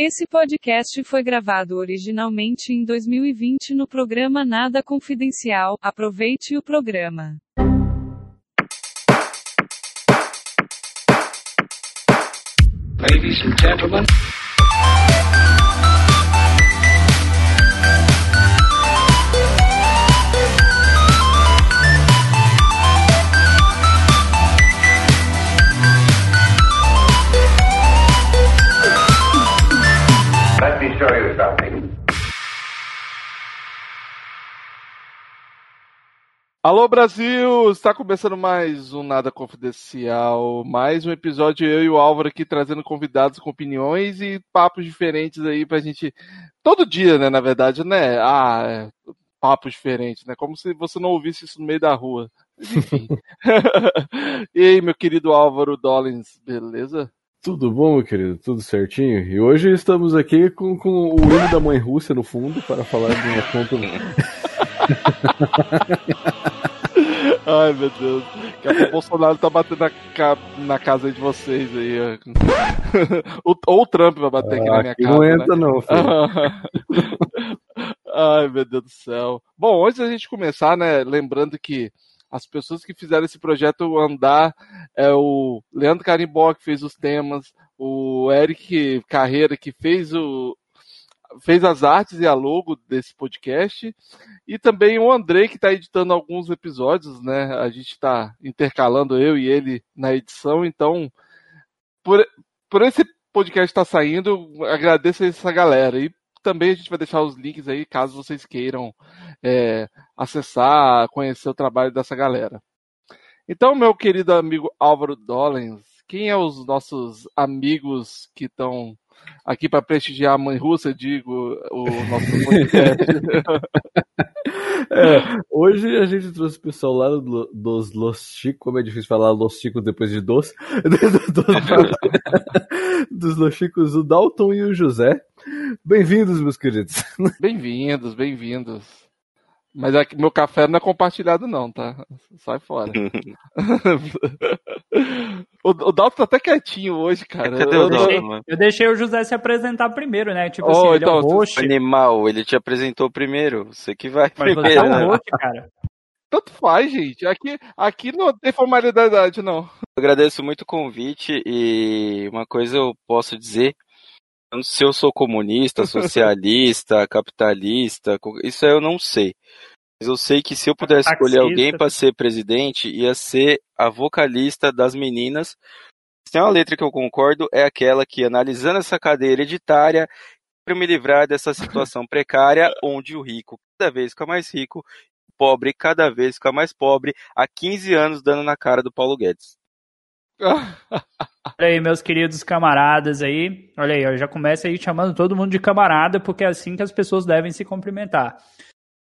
Esse podcast foi gravado originalmente em 2020 no programa Nada Confidencial. Aproveite o programa. Ladies and gentlemen. Alô Brasil, está começando mais um Nada Confidencial, mais um episódio eu e o Álvaro aqui trazendo convidados com opiniões e papos diferentes aí pra gente, todo dia, né, na verdade, né, ah, é, papos diferentes, né, como se você não ouvisse isso no meio da rua, enfim. e aí, meu querido Álvaro Dollins, beleza? Tudo bom, meu querido? Tudo certinho? E hoje estamos aqui com, com o hino da mãe Rússia no fundo para falar de um assunto. Ai, meu Deus. Daqui a pouco o Bolsonaro tá batendo na, ca- na casa de vocês aí. Ou o Trump vai bater aqui na minha Aqui casa. não né? entra, não, filho. Ai, meu Deus do céu. Bom, antes da gente começar, né, lembrando que as pessoas que fizeram esse projeto andar é o Leandro Carimbó que fez os temas, o Eric Carreira que fez o fez as artes e a logo desse podcast e também o Andrei que está editando alguns episódios, né? A gente está intercalando eu e ele na edição, então por, por esse podcast estar saindo, agradeço a essa galera e também a gente vai deixar os links aí caso vocês queiram é, acessar, conhecer o trabalho dessa galera. Então, meu querido amigo Álvaro Dollens, quem é os nossos amigos que estão aqui para prestigiar a mãe russa, digo, o nosso podcast? É, hoje a gente trouxe o pessoal lá do- dos Los Chicos, como é difícil falar Los Chicos depois de dos, dos, dos Los Chicos, o Dalton e o José. Bem-vindos, meus queridos. bem-vindos, bem-vindos. Mas aqui, meu café não é compartilhado não, tá? Sai fora. o, o Dalton tá até quietinho hoje, cara. Cadê Eu- eu- mano? Eu deixei o José se apresentar primeiro, né? Tipo Oh, assim, ele é então, o host, Animal, ele te apresentou primeiro. Você que vai mas você primeiro, é né? o host, cara. Tanto faz, gente. Aqui, aqui não tem formalidade, não. Eu agradeço muito o convite e uma coisa eu posso dizer. Eu não- Se eu sou comunista, socialista, capitalista, isso aí eu não sei. Mas eu sei que se eu pudesse escolher Taxista. alguém para ser presidente, ia ser a vocalista das meninas. Se tem uma letra que eu concordo, é aquela que, analisando essa cadeia hereditária, para me livrar dessa situação precária, onde o rico cada vez fica mais rico, o pobre cada vez fica mais pobre, há 15 anos dando na cara do Paulo Guedes. Olha aí, meus queridos camaradas aí. Olha aí, eu já começo aí chamando todo mundo de camarada, porque é assim que as pessoas devem se cumprimentar.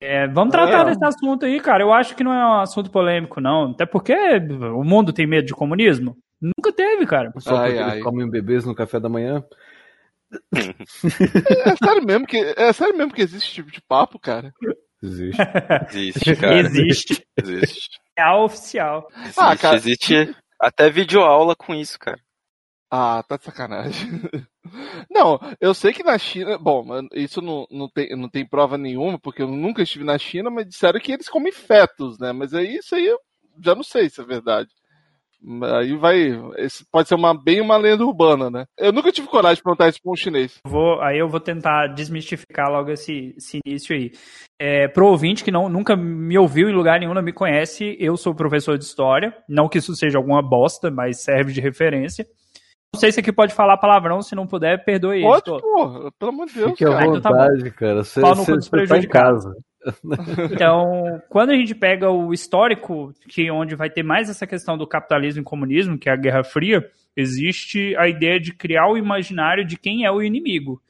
É, vamos tratar É. desse assunto aí, cara. Eu acho que não é um assunto polêmico, não. Até porque o mundo tem medo de comunismo. Nunca teve, cara. Só Ai, porque ai. eles comem bebês no café da manhã. É sério mesmo que, é sério mesmo que existe esse tipo de papo, cara? Existe. Existe, cara. Existe. Existe. É oficial. Existe, Ah, cara. existe até videoaula com isso, cara. Ah, tá de sacanagem. Não, eu sei que na China. Bom, isso não, não, tem, não tem prova nenhuma, porque eu nunca estive na China, mas disseram que eles comem fetos, né? Mas aí isso aí eu já não sei se é verdade. Aí vai. Esse pode ser uma, bem uma lenda urbana, né? Eu nunca tive coragem de perguntar isso pra um chinês. Vou, aí eu vou tentar desmistificar logo esse, esse início aí. É, pro ouvinte que não, nunca me ouviu em lugar nenhum, não me conhece, eu sou professor de história. Não que isso seja alguma bosta, mas serve de referência. Não sei se aqui pode falar palavrão, se não puder, perdoe Pode, editor. pô, pelo amor de Deus, Fique à cara. então tá vontade, cara. Você você- você tá em casa. Então, quando a gente pega o histórico, que onde vai ter mais essa questão do capitalismo e comunismo, que é a Guerra Fria, existe a ideia de criar o imaginário de quem é o inimigo.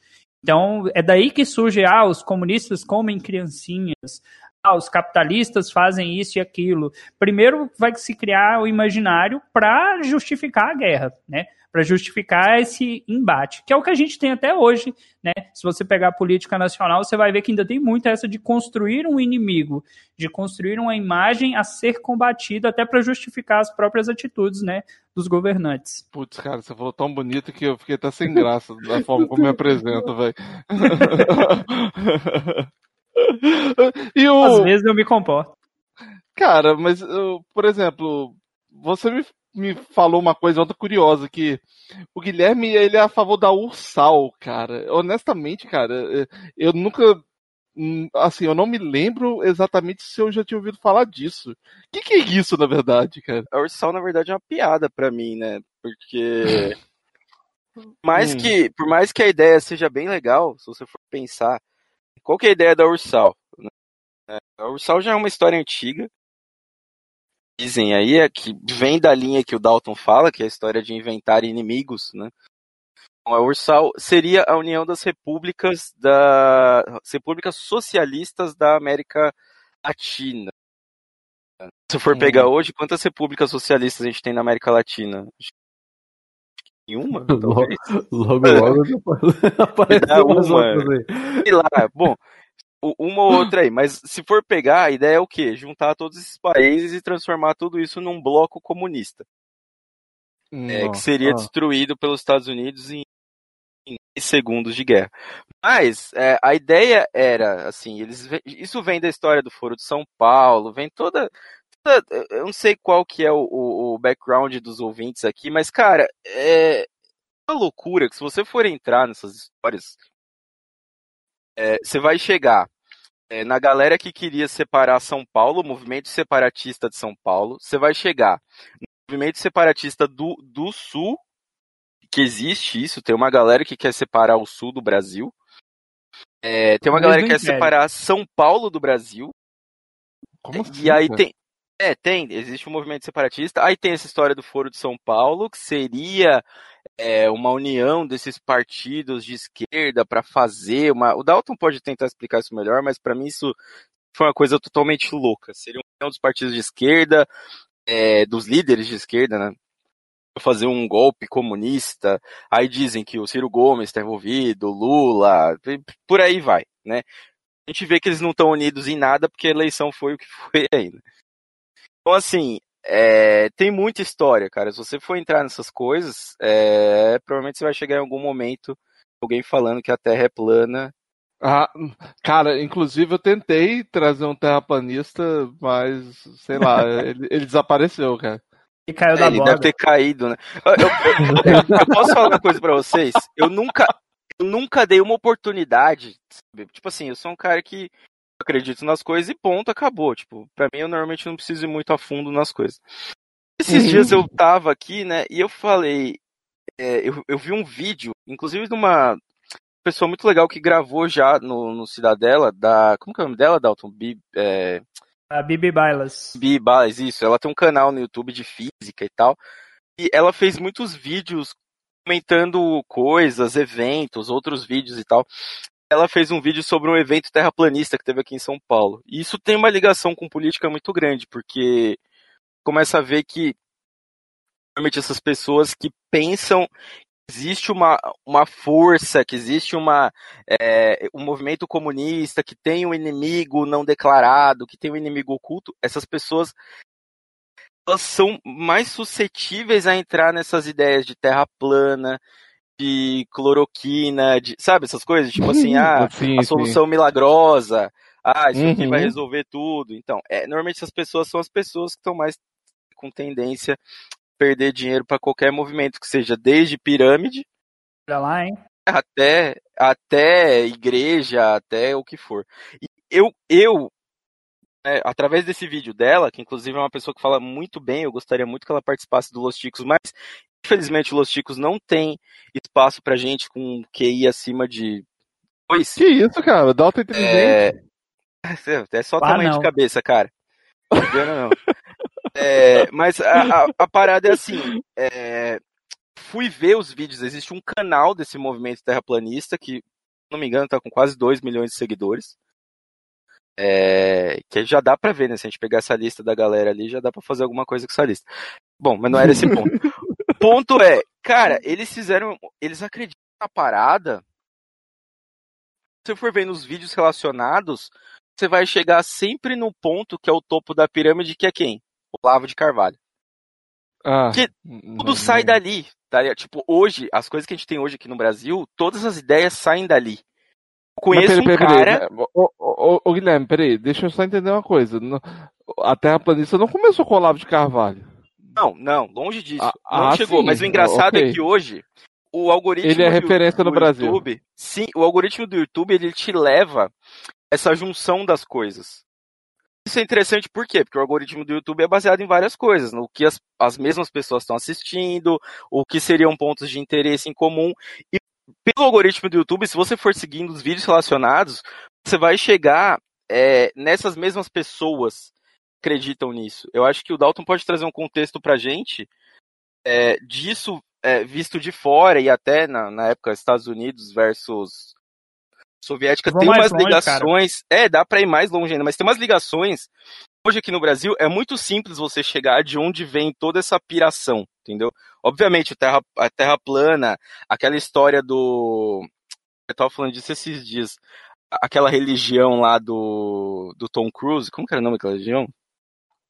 Então, é daí que surge, ah, os comunistas comem criancinhas, ah, os capitalistas fazem isso e aquilo. Primeiro vai se criar o imaginário para justificar a guerra, né? Para justificar esse embate, que é o que a gente tem até hoje, né? Se você pegar a política nacional, você vai ver que ainda tem muito essa de construir um inimigo, de construir uma imagem a ser combatida até para justificar as próprias atitudes, né, dos governantes. Putz, cara, você falou tão bonito que eu fiquei até sem graça da forma como me apresenta, velho. e o... Às vezes eu me comporto. Cara, mas, eu, por exemplo, você me, me falou uma coisa outra curiosa, que o Guilherme, ele é a favor da Ursal, cara. Honestamente, cara, eh, eu nunca, hum, assim, eu não me lembro exatamente se eu já tinha ouvido falar disso. O que, que é isso, na verdade, cara? A Ursal, na verdade, é uma piada para mim, né? Porque... mais hum. que, por mais que a ideia seja bem legal, se você for pensar, qual que é a ideia da Ursal? Né? A Ursal já é uma história antiga, dizem aí é que vem da linha que o Dalton fala, que é a história de inventar inimigos, né? Então, a Ursal seria a união das repúblicas da repúblicas socialistas da América Latina. Se for pegar hoje, quantas repúblicas socialistas a gente tem na América Latina? Nenhuma? Logo, logo, logo aparece outras aí. Sei lá, bom, uma ou outra aí, mas se for pegar, a ideia é o quê? Juntar todos esses países e transformar tudo isso num bloco comunista. É, que seria destruído pelos Estados Unidos em, em segundos de guerra. Mas é, a ideia era, assim, eles isso vem da história do Foro de São Paulo, vem toda, toda eu não sei qual que é o, o, o background dos ouvintes aqui, mas cara, é uma loucura que se você for entrar nessas histórias é, você vai chegar é, na galera que queria separar São Paulo, o movimento separatista de São Paulo, você vai chegar no movimento separatista do, do Sul, que existe isso, tem uma galera que quer separar o Sul do Brasil, é, tem uma galera que quer separar São Paulo do Brasil, Como assim, e aí tem, é, tem, existe um movimento separatista, aí tem essa história do Foro de São Paulo, que seria é, uma união desses partidos de esquerda para fazer uma. O Dalton pode tentar explicar isso melhor, mas para mim isso foi uma coisa totalmente louca. Seria união dos partidos de esquerda, é, dos líderes de esquerda, né? fazer um golpe comunista. Aí dizem que o Ciro Gomes está envolvido, Lula, por aí vai, né? A gente vê que eles não estão unidos em nada porque a eleição foi o que foi ainda. Então, assim, é, tem muita história, cara. Se você for entrar nessas coisas, é, provavelmente você vai chegar em algum momento alguém falando que a Terra é plana. Ah, cara, inclusive eu tentei trazer um terraplanista, mas sei lá, ele, ele, desapareceu, cara. E caiu é, da ele borda. deve ter caído, né? Eu, eu, eu, eu, posso falar uma coisa pra vocês? Eu nunca, eu nunca dei uma oportunidade. Tipo assim, eu sou um cara que acredito nas coisas e ponto, acabou. Tipo, pra mim eu normalmente não preciso ir muito a fundo nas coisas. Esses uhum. dias eu tava aqui, né, e eu falei, é, eu, eu vi um vídeo, inclusive de uma pessoa muito legal que gravou já no, no Cidadela, da, como que é o nome dela, Dalton? Bi, é... A Bibi Bailas. Bibi Bailas, isso. Ela tem um canal no YouTube de física e tal. E ela fez muitos vídeos comentando coisas, eventos, outros vídeos e tal ela fez um vídeo sobre um evento terraplanista que teve aqui em São Paulo. E isso tem uma ligação com política muito grande, porque começa a ver que realmente essas pessoas que pensam que existe uma, uma força, que existe uma, é, um movimento comunista, que tem um inimigo não declarado, que tem um inimigo oculto, essas pessoas elas são mais suscetíveis a entrar nessas ideias de terra plana, de cloroquina, de, sabe, essas coisas? Tipo assim, ah, sim, a solução sim. milagrosa, ah, isso uhum. aqui vai uhum. resolver tudo. Então, é, normalmente essas pessoas são as pessoas que estão mais com tendência a perder dinheiro para qualquer movimento, que seja desde pirâmide lá, hein? até até igreja, até o que for. E eu eu é, através desse vídeo dela, que inclusive é uma pessoa que fala muito bem, eu gostaria muito que ela participasse do Los Chicos, mas Infelizmente, o Los Chicos não tem espaço pra gente com QI acima de dois. Que isso, cara? Dalton inteligente. É, é só ah, tamanho não. de cabeça, cara. Não não. É, mas a, a, a, parada é assim. É, fui ver os vídeos. Existe um canal desse movimento terraplanista que, se não me engano, tá com quase 2 milhões de seguidores. É, que já dá pra ver, né? Se a gente pegar essa lista da galera ali, já dá pra fazer alguma coisa com essa lista. Bom, mas não era esse ponto. O ponto é, cara, eles fizeram. Eles acreditam na parada. Se você for ver nos vídeos relacionados, você vai chegar sempre no ponto que é o topo da pirâmide, que é quem? Olavo de Carvalho. Ah, Que Tudo sai dali. Tá? Tipo, hoje, as coisas que a gente tem hoje aqui no Brasil, todas as ideias saem dali. Eu conheço peraí, um peraí, cara. peraí. Ô, ô, ô, ô, Guilherme, peraí, deixa eu só entender uma coisa. A Terraplanista não começou com o Olavo de Carvalho. Não, não, longe disso. Ah, não ah, chegou. sim, Mas o engraçado ok. é que hoje o algoritmo Ele é do- referência no do Brasil. YouTube, sim, o algoritmo do YouTube ele te leva essa junção das coisas. Isso é interessante por quê? Porque o algoritmo do YouTube é baseado em várias coisas, no que as, as mesmas pessoas estão assistindo, o que seriam pontos de interesse em comum. E pelo algoritmo do YouTube, se você for seguindo os vídeos relacionados, você vai chegar é, nessas mesmas pessoas acreditam nisso. Eu acho que o Dalton pode trazer um contexto pra gente é, disso é, visto de fora e até na, na época Estados Unidos versus soviética tem umas longe, ligações. É, dá pra ir mais longe ainda, mas tem umas ligações. Hoje aqui no Brasil é muito simples você chegar de onde vem toda essa piração, entendeu? Obviamente, o terra, a Terra plana, aquela história do. Eu tava falando disso esses dias. Aquela religião lá do, do Tom Cruise, como que era o nome daquela religião?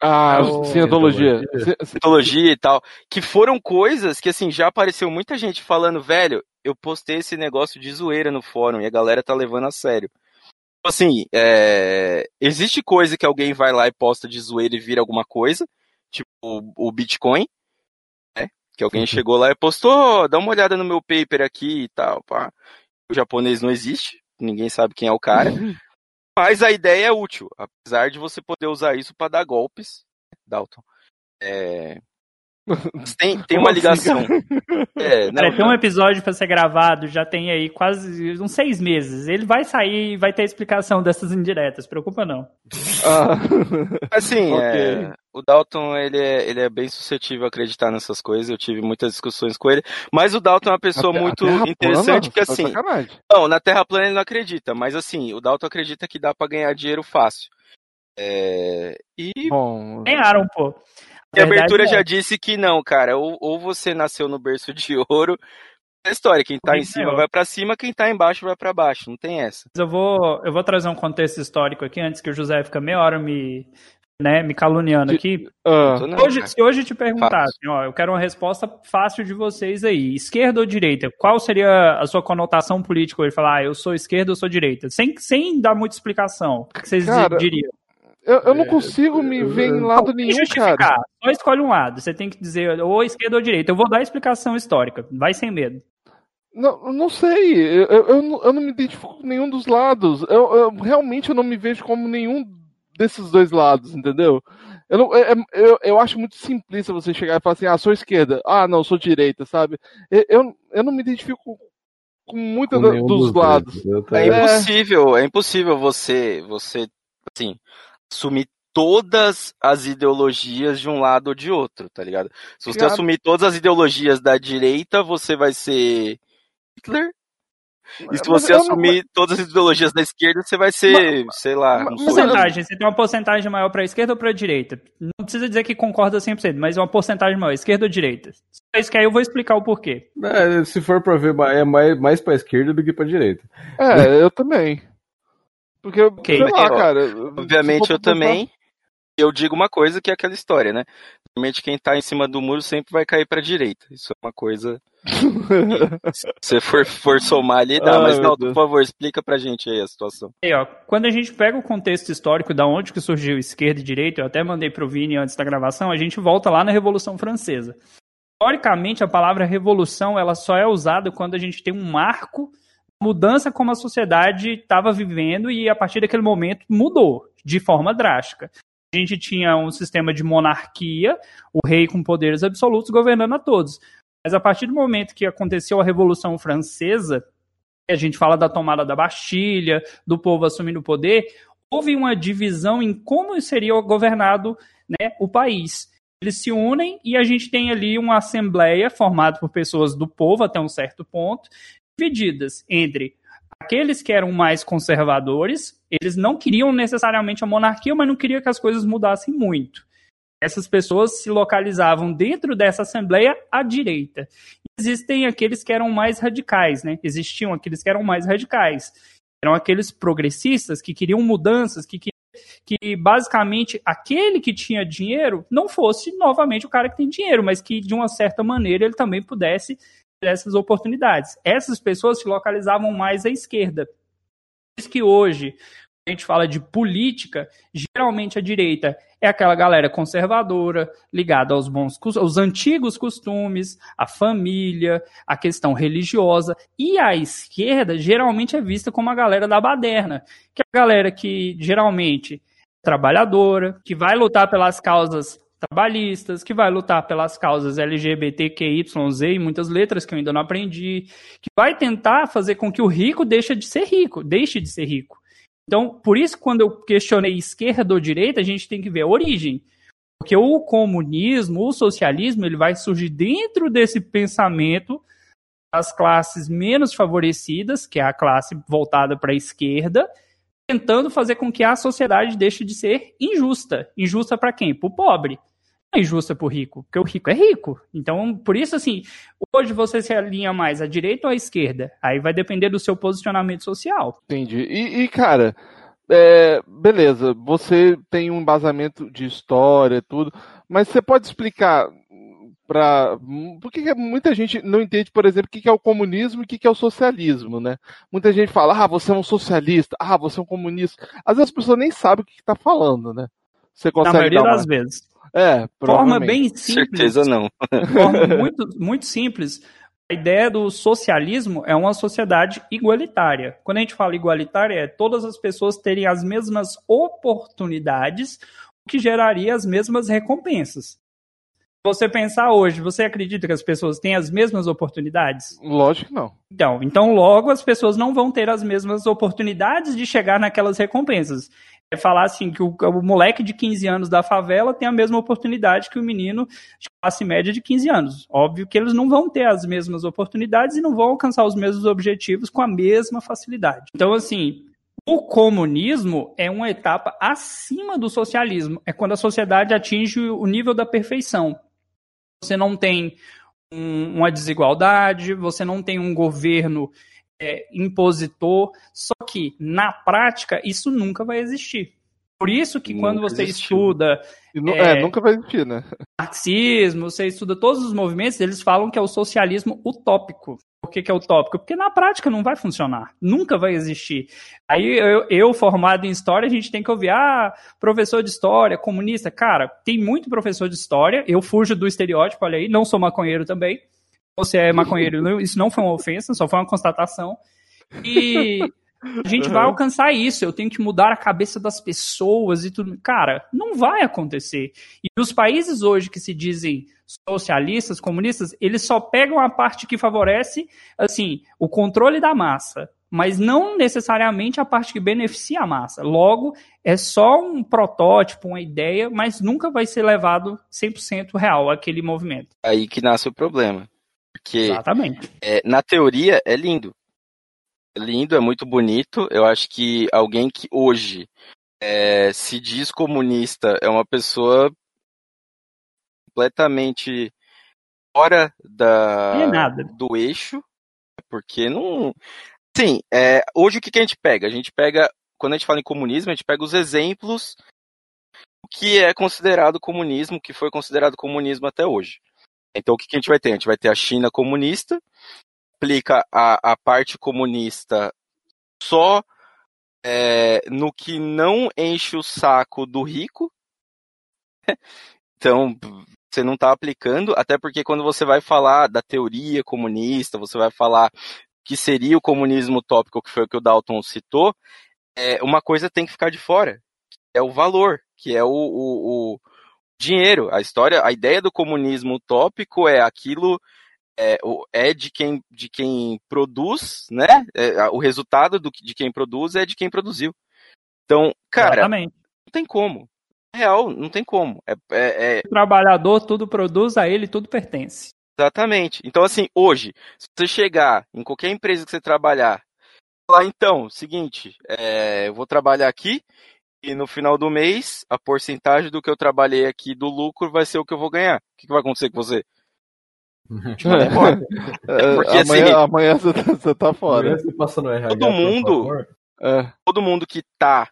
Ah, É o- cientologia. Cientologia. E tal, que foram coisas que, assim, já apareceu muita gente falando, velho, eu postei esse negócio de zoeira no fórum e a galera tá levando a sério. Assim, é, existe coisa que alguém vai lá e posta de zoeira e vira alguma coisa, tipo o, o Bitcoin, né? Que alguém chegou lá e postou, dá uma olhada no meu paper aqui e tal, pá. O japonês não existe, ninguém sabe quem é o cara. Mas a ideia é útil, apesar de você poder usar isso para dar golpes, Dalton. É... mas Tem, tem uma Como assim, ligação. É, não, Cara, tem um episódio pra ser gravado, já tem aí quase uns seis meses. Ele vai sair e vai ter explicação dessas indiretas, preocupa não. Ah, Assim, Ok. é, o Dalton ele é, ele é bem suscetível a acreditar nessas coisas. Eu tive muitas discussões com ele. Mas o Dalton é uma pessoa a a muito Terra interessante, plana? porque assim, não, na Terra plana ele não acredita, mas assim, o Dalton acredita que dá pra ganhar dinheiro fácil. É, e Bom, Ganharam, pô. E a abertura é. já disse que não, cara. Ou, ou você nasceu no berço de ouro. É história, quem tá em cima ganhou. vai pra cima, quem tá embaixo vai pra baixo. Não tem essa. Mas eu vou, eu vou trazer um contexto histórico aqui, antes que o José fica meia hora me, né, me caluniando aqui. ah, Tô não, Hoje, se hoje te perguntassem, Fácil. ó, eu quero uma resposta fácil de vocês aí, esquerda ou direita, qual seria a sua conotação política hoje? Falar, ah, eu sou esquerda ou sou direita? Sem, sem dar muita explicação. O que vocês Cara, diriam? Eu, eu não consigo me ver em lado nenhum, justificar, cara. só escolhe um lado. Você tem que dizer ou esquerda ou direita. Eu vou dar a explicação histórica, vai sem medo. Não, não sei. Eu, eu, eu não- me identifico com nenhum dos lados. Eu, eu- realmente eu não me vejo como nenhum desses dois lados, entendeu? Eu, não, é- é- eu, eu acho muito simplista você chegar e falar assim, ah, sou esquerda. Ah, não, sou direita, sabe? Eu, eu, eu não me identifico com muitos Com dos, dois, lados. É impossível, é impossível você, você, assim, assumir todas as ideologias de um lado ou de outro, tá ligado? Se você Cara- assumir todas as ideologias da direita, você vai ser Hitler. E se Mas você não- assumir todas as ideologias da esquerda, você vai ser, sei lá, mas- mas Porcentagem, você tem uma porcentagem maior para esquerda ou para direita? Não precisa dizer que concorda 100%, mas é uma porcentagem maior, esquerda ou direita? Só isso que aí eu vou explicar o porquê. É, se for pra ver, é mais, mais pra esquerda do que pra direita. É, eu também. Porque, sei lá, cara. Obviamente eu também. Eu digo uma coisa que é aquela história, né? Normalmente quem tá em cima do muro sempre vai cair pra direita. Isso é uma coisa. se você for, for somar ali, dá. Ai, Mas não, por favor, explica pra gente aí a situação. Aí, ó, quando a gente pega o contexto histórico da onde que surgiu esquerda e direita, eu até mandei pro Vini antes da gravação, a gente volta lá na Revolução Francesa. Historicamente, a palavra revolução ela só é usada quando a gente tem um marco, mudança como a sociedade estava vivendo e a partir daquele momento mudou de forma drástica. A gente tinha um sistema de monarquia, o rei com poderes absolutos governando a todos. Mas a partir do momento que aconteceu a Revolução Francesa, a gente fala da tomada da Bastilha, do povo assumindo o poder, houve uma divisão em como seria governado né, o país. Eles se unem e a gente tem ali uma assembleia formada por pessoas do povo até um certo ponto, divididas entre aqueles que eram mais conservadores, eles não queriam necessariamente a monarquia, mas não queriam que as coisas mudassem muito. Essas pessoas se localizavam dentro dessa assembleia à direita. Existem aqueles que eram mais radicais, né? Existiam aqueles que eram mais radicais. Eram aqueles progressistas que queriam mudanças, que queriam que basicamente aquele que tinha dinheiro não fosse novamente o cara que tem dinheiro, mas que de uma certa maneira ele também pudesse essas oportunidades. Essas pessoas se localizavam mais à esquerda. Por isso que hoje, a gente fala de política, geralmente a direita é aquela galera conservadora, ligada aos bons aos antigos costumes, a família, a questão religiosa, e a esquerda geralmente é vista como a galera da baderna, que é a galera que geralmente é trabalhadora, que vai lutar pelas causas trabalhistas, que vai lutar pelas causas LGBTQYZ e muitas letras que eu ainda não aprendi, que vai tentar fazer com que o rico deixe de ser rico, deixe de ser rico. Então, por isso, quando eu questionei esquerda ou direita, a gente tem que ver a origem. Porque o comunismo, o socialismo, ele vai surgir dentro desse pensamento das classes menos favorecidas, que é a classe voltada para a esquerda, tentando fazer com que a sociedade deixe de ser injusta. Injusta para quem? Para o pobre é injusta pro rico, porque o rico é rico. Então, por isso, assim, hoje você se alinha mais à direita ou à esquerda? Aí vai depender do seu posicionamento social. Entendi. E, e cara, é, beleza, você tem um embasamento de história, tudo, mas você pode explicar para por que muita gente não entende, por exemplo, o que é o comunismo e o que é o socialismo, né? Muita gente fala, ah, você é um socialista, ah, você é um comunista. Às vezes as pessoas nem sabem o que está falando, né? Você consegue Na maioria das vezes. É, forma bem simples. Certeza não. forma muito, muito simples. A ideia do socialismo é uma sociedade igualitária. Quando a gente fala igualitária, é todas as pessoas terem as mesmas oportunidades, o que geraria as mesmas recompensas. Você pensar hoje, você acredita que as pessoas têm as mesmas oportunidades? Lógico que não. Então, então logo as pessoas não vão ter as mesmas oportunidades de chegar naquelas recompensas é falar assim que o, o, moleque de 15 anos da favela tem a mesma oportunidade que o menino de classe média de 15 anos. Óbvio que eles não vão ter as mesmas oportunidades e não vão alcançar os mesmos objetivos com a mesma facilidade. Então, assim, o comunismo é uma etapa acima do socialismo. É quando a sociedade atinge o nível da perfeição. Você não tem um, uma desigualdade, você não tem um governo é, impositor, só que na prática isso nunca vai existir. Por isso que nunca quando você existiu. estuda. É, é, nunca vai existir, né? Marxismo, você estuda todos os movimentos, eles falam que é o socialismo utópico. Por que, que é utópico? Porque na prática não vai funcionar. Nunca vai existir. Aí eu, eu, formado em história, a gente tem que ouvir, ah, professor de história, comunista. Cara, tem muito professor de história. Eu fujo do estereótipo, olha aí, não sou maconheiro também você é maconheiro. Isso não foi uma ofensa, só foi uma constatação. E a gente vai alcançar isso. Eu tenho que mudar a cabeça das pessoas e tudo. Cara, não vai acontecer. E os países hoje que se dizem socialistas, comunistas, eles só pegam a parte que favorece, assim, o controle da massa, mas não necessariamente a parte que beneficia a massa. Logo, é só um protótipo, uma ideia, mas nunca vai ser levado 100% real aquele movimento. Aí que nasce o problema. Porque Exatamente. É, na teoria é lindo. Lindo, é muito bonito. Eu acho que alguém que hoje é, se diz comunista é uma pessoa completamente fora da, é do eixo, porque não. Sim, é, hoje o que, que a gente pega? A gente pega, quando a gente fala em comunismo, a gente pega os exemplos o que é considerado comunismo, que foi considerado comunismo até hoje. Então, o que, que a gente vai ter? A gente vai ter a China comunista, aplica a, a parte comunista só é, no que não enche o saco do rico. então, você não está aplicando, até porque quando você vai falar da teoria comunista, você vai falar que seria o comunismo utópico, que foi o que o Dalton citou, é, uma coisa tem que ficar de fora, que é o valor, que é o, o, o dinheiro. A história, a ideia do comunismo utópico é aquilo é, é de quem de quem produz, né? É, o resultado do, de quem produz é de quem produziu. Então, cara, Exatamente. não tem como. Real, não tem como. É, é, é... O trabalhador tudo produz, a ele tudo pertence. Exatamente. Então, assim, hoje, se você chegar em qualquer empresa que você trabalhar, falar, então, seguinte, é, eu vou trabalhar aqui E no final do mês, a porcentagem do que eu trabalhei aqui do lucro vai ser o que eu vou ganhar. O que, que vai acontecer com você? Embora. É, porque, amanhã, assim, amanhã você tá, você tá fora. Amanhã você passa no RH, Todo mundo-. É. Todo mundo que tá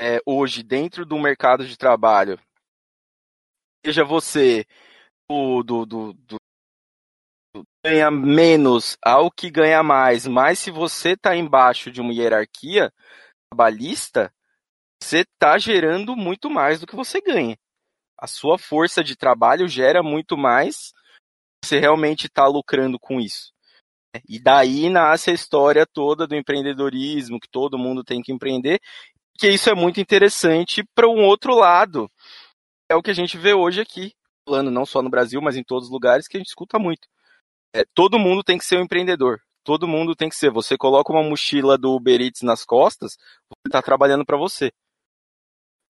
é, hoje dentro do mercado de trabalho, seja você do, do, do, do- do ganha menos ao que ganha mais, mas se você tá embaixo de uma hierarquia trabalhista, você tá gerando muito mais do que você ganha. A sua força de trabalho gera muito mais, você realmente está lucrando com isso. E daí nasce a história toda do empreendedorismo, que todo mundo tem que empreender, que isso é muito interessante para um outro lado. É o que a gente vê hoje aqui, falando não só no Brasil, mas em todos os lugares, que a gente escuta muito. É, todo mundo tem que ser um empreendedor. Todo mundo tem que ser. Você coloca uma mochila do Uber Eats nas costas, você está trabalhando para você.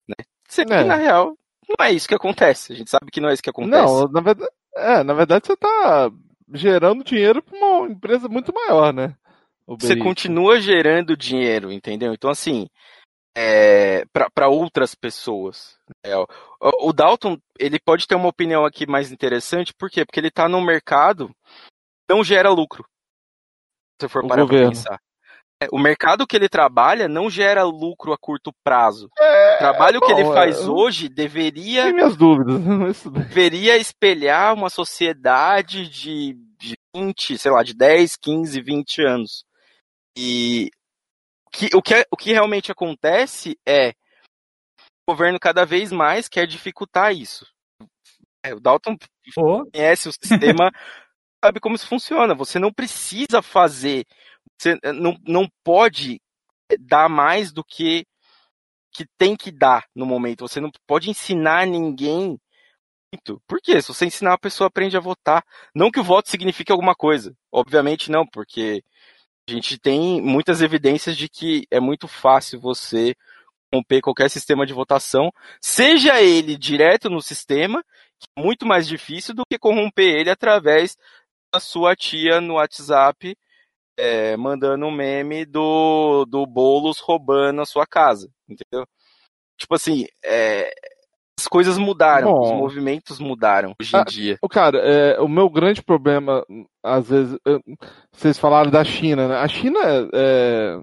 Né? Sendo É. que, na real, não é isso que acontece. A gente sabe que não é isso que acontece. Não, na verdade, é, na verdade você tá gerando dinheiro pra uma empresa muito maior, né? Você continua gerando dinheiro, entendeu? Então, assim, é, para outras pessoas. É, o, o Dalton, ele pode ter uma opinião aqui mais interessante, por quê? Porque ele está num mercado que não gera lucro. Se você for O parar para governo. pensar. É, o mercado que ele trabalha não gera lucro a curto prazo. É, O trabalho que ele bom, faz é, hoje deveria Tenho minhas dúvidas. Deveria espelhar uma sociedade de, de 20, sei lá, de 10, 15, 20 anos. E que, o, que, é- o que realmente acontece é o governo cada vez mais quer dificultar isso. É, o Dalton Pô, conhece o sistema, sabe como isso funciona. Você não precisa fazer, você não, não pode dar mais do que que tem que dar no momento. Você não pode ensinar ninguém muito. Por quê? Se você ensinar, a pessoa aprende a votar. Não que o voto signifique alguma coisa. Obviamente não, porque a gente tem muitas evidências de que é muito fácil você romper qualquer sistema de votação, seja ele direto no sistema, é muito mais difícil do que corromper ele através da sua tia no WhatsApp, é, mandando um meme do, do Boulos roubando a sua casa, entendeu? Tipo assim, é, as coisas mudaram, Bom. os movimentos mudaram hoje em Ah, dia. Ô, Cara, é, o meu grande problema, às vezes, eu- vocês falaram da China, né? A China, é,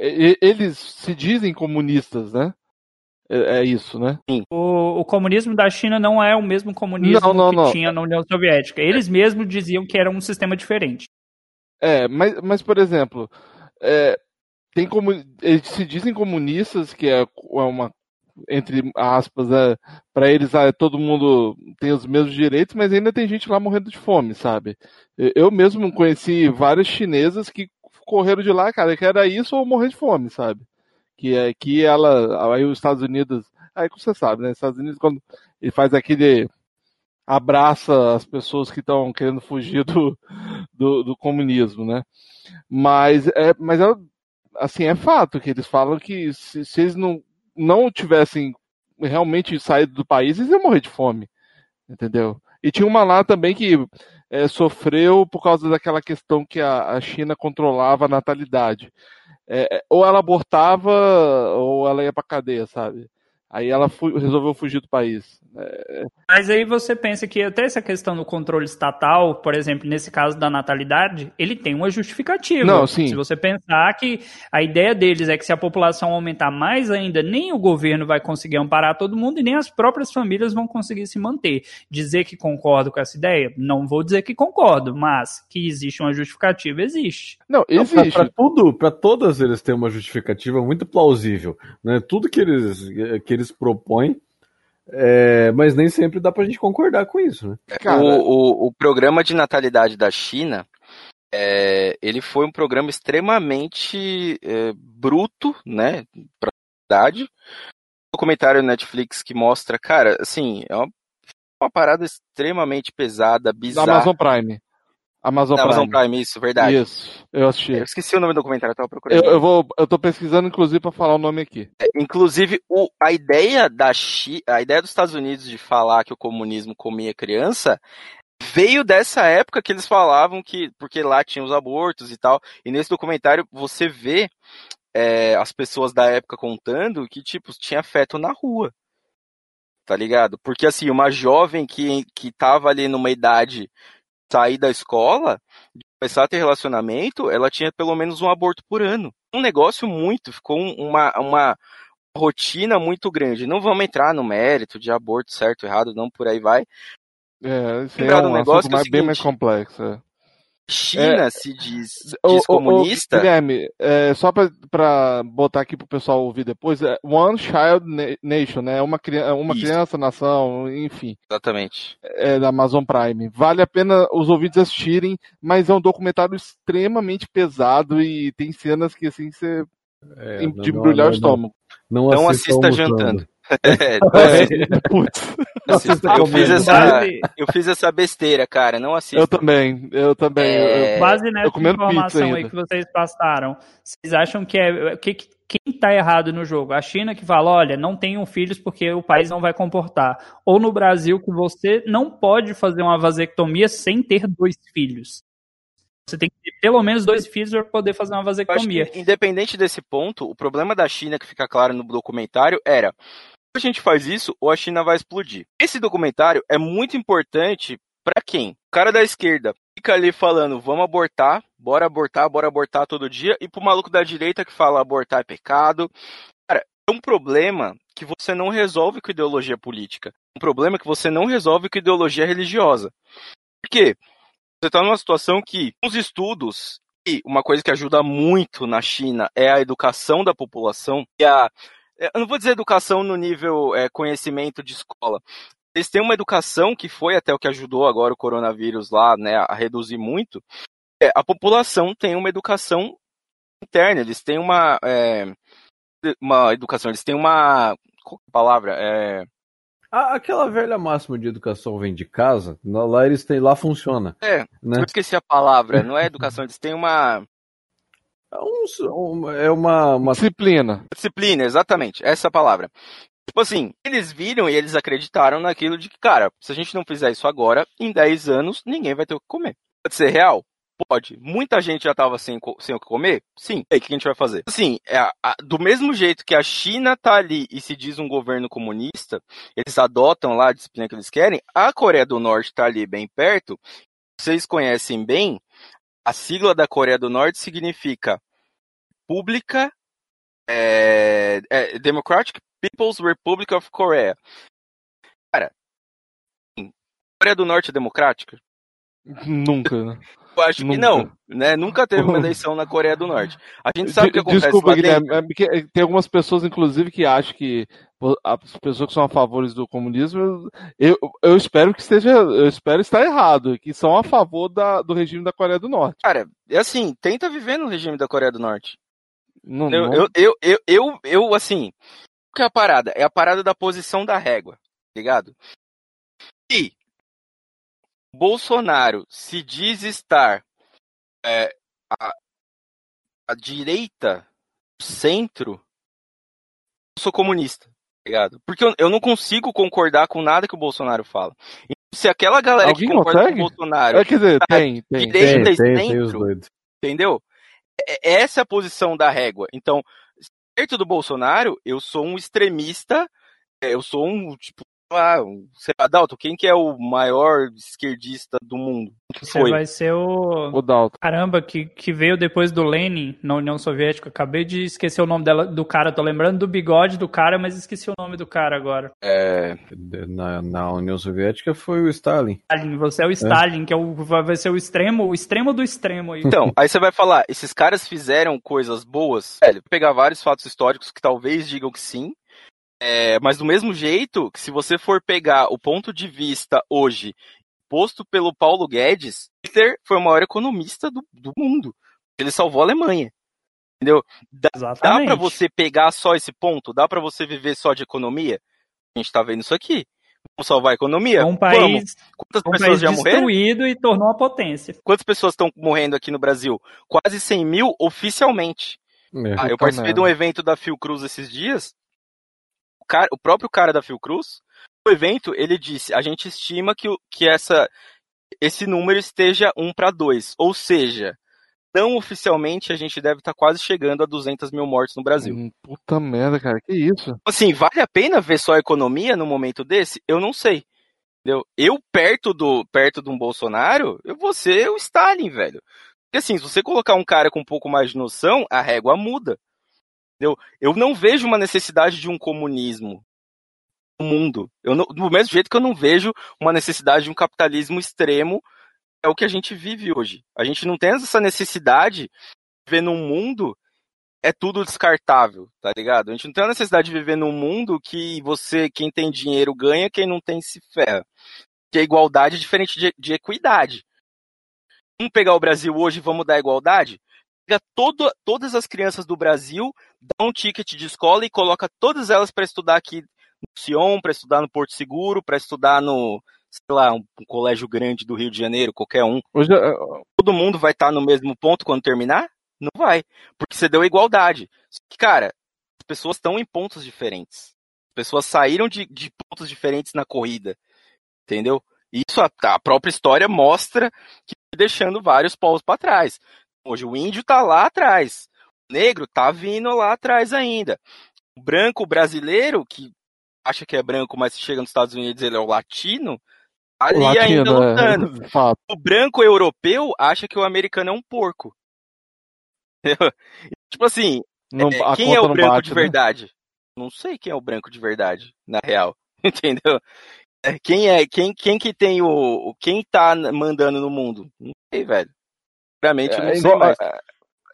e- eles se dizem comunistas, né? É, é isso, né? o, o comunismo da China não é o mesmo comunismo Não, não, que não. tinha na União Soviética. Eles mesmos diziam que era um sistema diferente. É, mas, mas por exemplo, é, tem como eles se dizem comunistas, que é uma entre aspas, é, para eles ah, todo mundo tem os mesmos direitos, mas ainda tem gente lá morrendo de fome, sabe? Eu- mesmo conheci várias chinesas que correram de lá, cara, que era isso ou morrer de fome, sabe? Que é que ela, aí os Estados Unidos, aí você sabe, né? Estados Unidos quando ele faz aquele abraça as pessoas que estão querendo fugir do, do, do comunismo, né? Mas é, mas é, assim é fato que eles falam que se, se eles não não tivessem realmente saído do país, eles iam morrer de fome, entendeu? E tinha uma lá também que é, sofreu por causa daquela questão que a, a China controlava a natalidade. É, é, ou ela abortava ou ela ia pra cadeia, sabe? Aí ela fu- resolveu fugir do país. Mas aí você pensa que até essa questão do controle estatal, por exemplo, nesse caso da natalidade, ele tem uma justificativa. Não, sim. Se você pensar que a ideia deles é que se a população aumentar mais ainda, nem o governo vai conseguir amparar todo mundo e nem as próprias famílias vão conseguir se manter. Dizer que concordo com essa ideia? Não vou dizer que concordo, mas que existe uma justificativa, existe. Não, existe. Pra tudo, para todas eles têm uma justificativa muito plausível, né? Tudo que eles que eles propõem, é, mas nem sempre dá pra gente concordar com isso, né? Cara, o, o, o programa de natalidade da China, é, ele foi um programa extremamente é, bruto, né, pra idade. Um documentário Netflix que mostra, cara, assim, é uma, uma parada extremamente pesada, da bizarra. Amazon Prime. Amazon, Da Amazon Prime. Prime, isso, verdade. Isso, eu assisti. Eu esqueci o nome do documentário, eu tava procurando. Eu, eu vou, eu tô pesquisando inclusive pra falar o nome aqui. Inclusive, o, a ideia da Chi, a ideia dos Estados Unidos de falar que o comunismo comia criança veio dessa época que eles falavam que, porque lá tinha os abortos e tal, e nesse documentário você vê é, as pessoas da época contando que, tipo, tinha feto na rua. Tá ligado? Porque, assim, uma jovem que, que tava ali numa idade sair da escola, de começar a ter relacionamento, ela tinha pelo menos um aborto por ano. Um negócio muito, ficou uma, uma rotina muito grande. Não vamos entrar no mérito de aborto certo, errado, não por aí vai. É, isso é Lembrar um negócio assunto que é mais, bem mais seguinte, complexo. é. China se diz, diz ô, comunista. Guilherme, é, só pra, pra botar aqui pro pessoal ouvir depois, é One Child Na- Nation, né? Uma, cri- uma Isso. criança, nação, enfim, Exatamente. é da Amazon Prime. Vale a pena os ouvintes assistirem, mas é um documentário extremamente pesado e tem cenas que, assim, você É, de não- embrulhar não- o estômago. Não, Não assista assista almoçando. jantando. É, É, putz, assista. Eu fiz essa, eu fiz essa besteira, cara. Não assista. eu também, eu também. É, eu- base nessa informação aí ainda. que vocês passaram, vocês acham que é que, quem tá errado no jogo? A China que fala, olha, não tenham filhos porque o país não vai comportar. Ou no Brasil que você não pode fazer uma vasectomia sem ter dois filhos. Você tem que ter pelo menos dois filhos para poder fazer uma vasectomia. que, independente desse ponto, o problema da China, que fica claro no documentário, era: a gente faz isso ou a China vai explodir. Esse documentário é muito importante pra quem? O cara da esquerda fica ali falando: vamos abortar, bora abortar, bora abortar todo dia, e pro maluco da direita que fala abortar é pecado. Cara, é um problema que você não resolve com ideologia política. Um problema que você não resolve com ideologia religiosa. Por quê? Você está numa situação que os estudos e uma coisa que ajuda muito na China é a educação da população e a eu não vou dizer educação no nível é, conhecimento de escola. Eles têm uma educação que foi até o que ajudou agora o coronavírus lá, né, a reduzir muito. É, a população tem uma educação interna, eles têm uma é, uma educação, eles têm uma qual que é a palavra? É, aquela velha máxima de educação vem de casa, lá eles têm, lá funciona. é, Né? eu esqueci a palavra, não é educação, eles têm uma É, um- um- é uma, uma Disciplina. Disciplina, exatamente, essa é a palavra. Tipo assim, eles viram e eles acreditaram naquilo de que, cara, se a gente não fizer isso agora, em 10 anos, ninguém vai ter o que comer. Pode ser real? Pode. Muita gente já tava sem, sem o que comer? Sim. E aí, o que a gente vai fazer? Assim, é a- do mesmo jeito que a China tá ali e se diz um governo comunista, eles adotam lá a disciplina que eles querem, a Coreia do Norte tá ali bem perto. Vocês conhecem bem, a sigla da Coreia do Norte significa República é, é, Democratic People's Republic of Korea. Cara, Coreia do Norte é democrática? Nunca, Eu acho que Nunca. não, né? Nunca teve uma eleição na Coreia do Norte. A gente sabe o que acontece Desculpa, dentro. Guilherme, é tem algumas pessoas, inclusive, que acham que as pessoas que são a favores do comunismo, eu, eu espero que esteja, eu espero estar errado, que são a favor da- do regime da Coreia do Norte. Cara, é assim, tenta viver no regime da Coreia do Norte. Não, Eu, não- eu, eu, eu, eu, eu, assim, o que é a parada? É a parada da posição da régua, ligado? E Bolsonaro se diz estar é, a, a direita, centro, eu sou comunista, ligado? Porque eu, eu não consigo concordar com nada que o Bolsonaro fala. E se aquela galera Alguém que concorda consegue? com o Bolsonaro, É, quer dizer, tem, tem. direita tem, e tem, tem centro, entendeu? É- Essa é a posição da régua. Então, perto do Bolsonaro, eu sou um extremista, é, eu sou um, tipo, ah, sei lá, Dalton, quem que é o maior esquerdista do mundo? Que Você foi? vai ser o. O Dalton. Caramba, que, que veio depois do Lenin na União Soviética. Acabei de esquecer o nome dela, do cara. Tô lembrando do bigode do cara, mas esqueci o nome do cara agora. É, Na, na União Soviética foi o Stalin. Stalin, você é o Stalin, que é o, vai ser o extremo, o extremo do extremo aí. Então, aí você vai falar, esses caras fizeram coisas boas? Velho, pegar vários fatos históricos que talvez digam que sim. É, mas do mesmo jeito que se você for pegar o ponto de vista hoje posto pelo Paulo Guedes, Hitler foi o maior economista do, do mundo. Ele salvou a Alemanha. Entendeu? Dá Exatamente. pra você pegar só esse ponto? Dá pra você viver só de economia? A gente tá vendo isso aqui. Vamos salvar a economia? É um Vamos. país, Quantas um pessoas país já morreram? destruído e tornou uma potência. Quantas pessoas estão morrendo aqui no Brasil? Quase 100 mil oficialmente. É. Ah, eu participei de um evento da Fiocruz esses dias. O, cara, o próprio cara da Fiocruz, no evento, ele disse: a gente estima que, que essa esse número esteja 1 para 2. Ou seja, não oficialmente a gente deve estar quase chegando a 200 mil mortes no Brasil. Hum, Puta merda, cara, que isso? Assim, vale a pena ver só a economia no momento desse? Eu não sei. Entendeu? Eu, perto do perto de um Bolsonaro, eu vou ser o Stalin, velho. Porque assim, se você colocar um cara com um pouco mais de noção, a régua muda. Eu não vejo uma necessidade de um comunismo no mundo. Eu não, do mesmo jeito que eu não vejo uma necessidade de um capitalismo extremo, é o que a gente vive hoje. A gente não tem essa necessidade de viver num mundo é tudo descartável, tá ligado? A gente não tem a necessidade de viver num mundo que você, quem tem dinheiro ganha, quem não tem se ferra. Que a igualdade é diferente de, de equidade. Vamos pegar o Brasil hoje e vamos dar igualdade? Pega todo, todas as crianças do Brasil, dá um ticket de escola e coloca todas elas para estudar aqui no Sion, para estudar no Porto Seguro, para estudar no, sei lá, um, um, colégio grande do Rio de Janeiro, qualquer um. Hoje, Todo mundo vai estar tá no mesmo ponto quando terminar? Não vai. Porque você deu igualdade. Cara, as pessoas estão em pontos diferentes. As pessoas saíram de, de pontos diferentes na corrida. Entendeu? Isso a, a própria história mostra que deixando vários povos para trás. Hoje o índio tá lá atrás. O negro tá vindo lá atrás ainda. O branco brasileiro, que acha que é branco, mas chega nos Estados Unidos ele é o latino, tá ali latino, ainda lutando. É, o branco europeu acha que o americano é um porco. tipo assim, Não- é, quem é o branco bate, de né? verdade? Não sei quem é o branco de verdade, na real. Entendeu? É, Quem é, quem, quem que tem o, o- quem tá mandando no mundo? Não sei, velho. Eu não É sei igual, mais. é-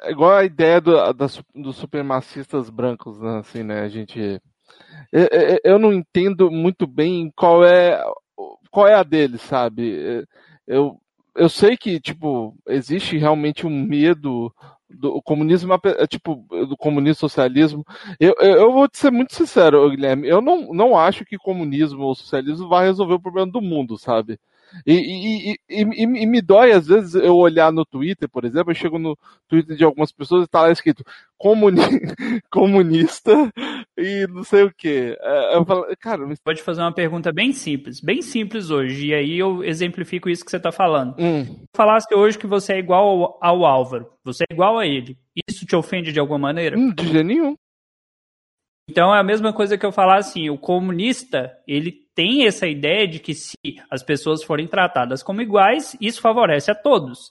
é igual a ideia do, da dos supremacistas brancos, né? Assim, né? A gente. Eu, eu- não entendo muito bem qual é qual é a deles, sabe? Eu, eu sei que, tipo, existe realmente um medo do comunismo, é, tipo, do comunismo socialismo. Eu, eu, eu vou te ser muito sincero, Guilherme, eu não, não acho que comunismo ou socialismo vai resolver o problema do mundo, sabe? E, e, e, e, me dói, às vezes, eu olhar no Twitter, por exemplo, eu chego no Twitter de algumas pessoas e tá lá escrito comuni comunista e não sei o que. Eu falo, cara, mas- Pode fazer uma pergunta bem simples, bem simples hoje, e aí eu exemplifico isso que você está falando. hum, Falasse hoje que você é igual ao, ao Álvaro, você é igual a ele. Isso te ofende de alguma maneira? hum, de jeito nenhum. Então é a mesma coisa que eu falar assim, o comunista, ele tem essa ideia de que se as pessoas forem tratadas como iguais, isso favorece a todos.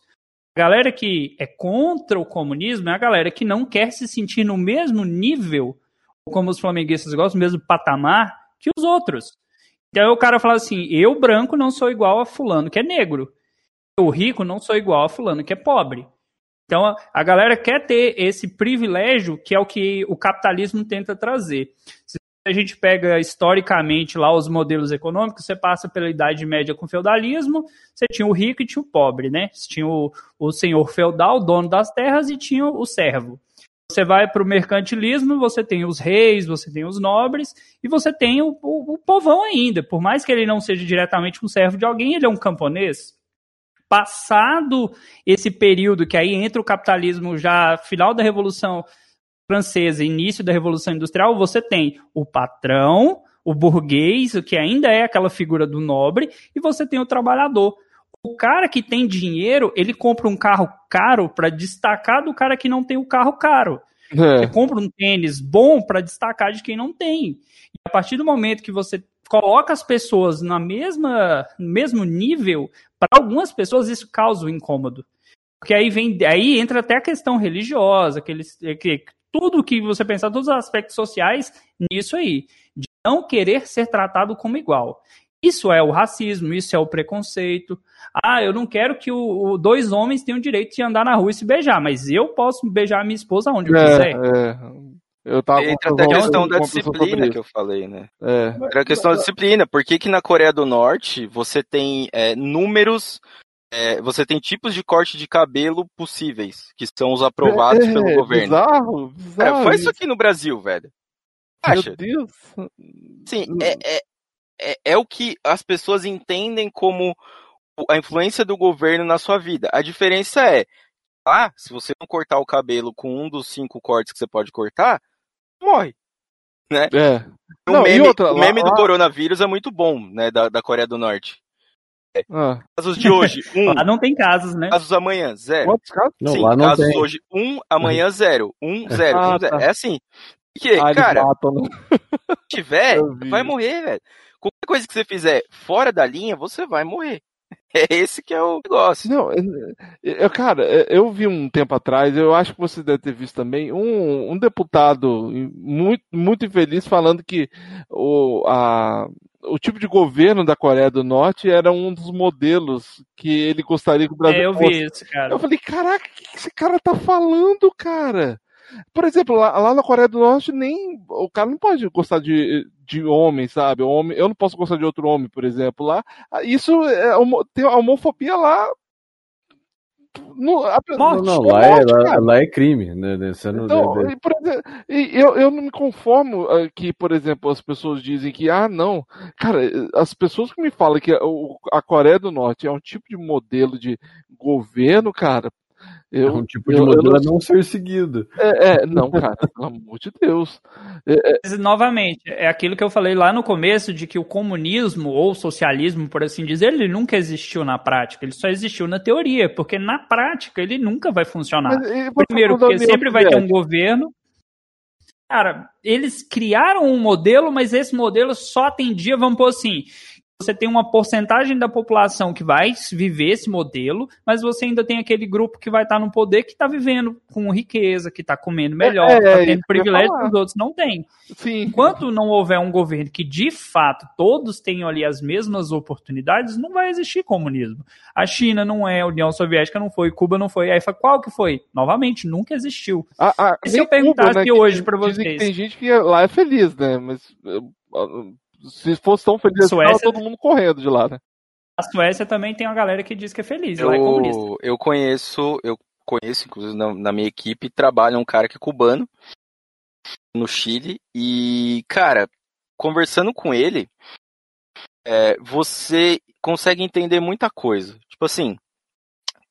A galera que é contra o comunismo é a galera que não quer se sentir no mesmo nível, como os flamenguistas gostam, no mesmo patamar que os outros. Então o cara fala assim, eu branco não sou igual a fulano que é negro. Eu rico não sou igual a fulano que é pobre. Então a, a galera quer ter esse privilégio que é o que o capitalismo tenta trazer. Se a gente pega historicamente lá os modelos econômicos, você passa pela Idade Média com feudalismo, você tinha o rico e tinha o pobre, né? Você tinha o, o senhor feudal, dono das terras, e tinha o servo. Você vai para o mercantilismo, você tem os reis, você tem os nobres, e você tem o, o, o povão ainda. Por mais que ele não seja diretamente um servo de alguém, ele é um camponês. Passado esse período que aí entra o capitalismo já final da Revolução Francesa, início da Revolução Industrial, você tem o patrão, o burguês, o que ainda é aquela figura do nobre, e você tem o trabalhador. O cara que tem dinheiro, ele compra um carro caro para destacar do cara que não tem o carro caro. Você É. compra um tênis bom para destacar de quem não tem. E a partir do momento que você coloca as pessoas na mesma, no mesmo nível, para algumas pessoas isso causa um incômodo. Porque aí vem, aí entra até a questão religiosa, aqueles, que, tudo que você pensar, todos os aspectos sociais nisso aí, de não querer ser tratado como igual. Isso é o racismo, isso é o preconceito. Ah, eu não quero que o, o- dois homens tenham o direito de andar na rua e se beijar, mas eu posso beijar minha esposa onde eu quiser. É, é. Eu tava Entra com até a questão da disciplina que eu falei, né? É. Era a questão da disciplina. Por que, que na Coreia do Norte você tem é, números, é, você tem tipos de corte de cabelo possíveis, que são os aprovados É, pelo governo? Bizarro, Cara, bizarro. faz isso aqui no Brasil, velho. Acha? Meu Deus. Sim, é, é, é, é o que as pessoas entendem como a influência do governo na sua vida. A diferença é, ah, se você não cortar o cabelo com um dos cinco cortes que você pode cortar, morre. É. O Não, meme, outra, o meme lá- do lá- coronavírus é muito bom, né, da, da Coreia do Norte. Ah, Casos de hoje, um. Lá não tem casos, né? Casos amanhã, zero. quantos casos? Não, Sim, lá não casos tem. hoje, um, amanhã, zero. Um, zero. Ah, um, zero. tá. É assim. Porque, Ah, cara, matam, né? se tiver, vai morrer, velho. Qualquer coisa que você fizer fora da linha, você vai morrer. É esse que é o negócio. Não, eu, eu- cara, eu vi um tempo atrás, eu acho que você deve ter visto também, um, um deputado muito, muito infeliz falando que o, a, o tipo de governo da Coreia do Norte era um dos modelos que ele gostaria que o Brasil É, eu fosse. vi isso, cara. Eu falei, caraca, o que esse cara tá falando, cara? Por exemplo, lá, lá na Coreia do Norte, nem. O cara não pode gostar de, de homem, sabe? Homem, eu não posso gostar de outro homem, por exemplo. Lá, isso é tem a homofobia lá. No, a. Não, não, lá é, lá, lá é crime, né? né, não Então, deve- e, por exemplo, e eu, eu não me conformo ah, que, por exemplo, as pessoas dizem que, ah, não, cara, as pessoas que me falam que a, a Coreia do Norte é um tipo de modelo de governo, cara, é eu, um tipo de eu- eu modelo não a não ser seguido. é, é, não, cara, pelo amor de Deus. É, é, Mas, novamente, é aquilo que eu falei lá no começo de que o comunismo ou socialismo, por assim dizer, ele nunca existiu na prática, ele só existiu na teoria, porque na prática ele nunca vai funcionar. mas, e Primeiro, porque sempre vai ter um governo. Cara, eles criaram um modelo, mas esse modelo só atendia, vamos pôr assim, você tem uma porcentagem da população que vai viver esse modelo, mas você ainda tem aquele grupo que vai estar no poder que está vivendo com riqueza, que está comendo melhor, É, que está é, tendo ia privilégio que os outros não têm. Sim. Enquanto não houver um governo que de fato todos tenham ali as mesmas oportunidades, não vai existir comunismo. A China não é, a União Soviética não foi, Cuba não foi. Aí fala, qual que foi? Novamente, nunca existiu. A, a, E se eu perguntasse Cuba, né, hoje dizem vocês? tem gente que lá é feliz, né? Mas se fosse tão feliz, assim, Suécia- todo mundo correndo de lá, né? A Suécia também tem uma galera que diz que é feliz, ela é comunista. Eu, eu conheço, eu conheço, inclusive na, na minha equipe, trabalha um cara que é cubano no Chile e, cara, conversando com ele, é, você consegue entender muita coisa. Tipo assim,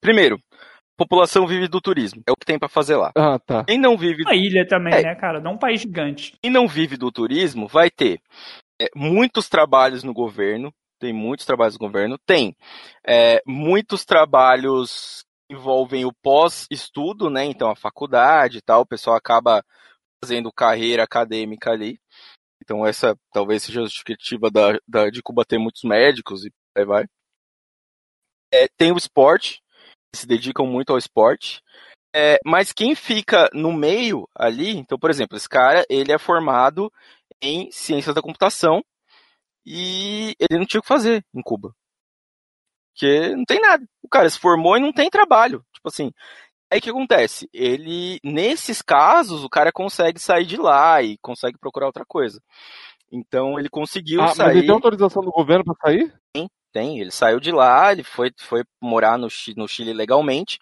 primeiro, população vive do turismo, é o que tem pra fazer lá. Ah, tá. Quem não vive, Uma ilha também, É. né, cara? Não um país gigante. quem não vive do turismo vai ter é, muitos trabalhos no governo, tem muitos trabalhos no governo, tem é, muitos trabalhos que envolvem o pós-estudo, né? Então a faculdade e tal, o pessoal acaba fazendo carreira acadêmica ali. Então essa talvez seja a justificativa da, da- de Cuba ter muitos médicos e aí vai. É, tem o esporte, se dedicam muito ao esporte. É, mas quem fica no meio ali, então, por exemplo, esse cara, ele é formado em ciências da computação e ele não tinha o que fazer em Cuba. Porque não tem nada. O cara se formou e não tem trabalho. Tipo assim, aí o que acontece? Ele, nesses casos, o cara consegue sair de lá e consegue procurar outra coisa. Então ele conseguiu Ah, mas sair. ele tem autorização do governo pra sair? Tem, ele saiu de lá, ele foi, foi morar no, no Chile legalmente.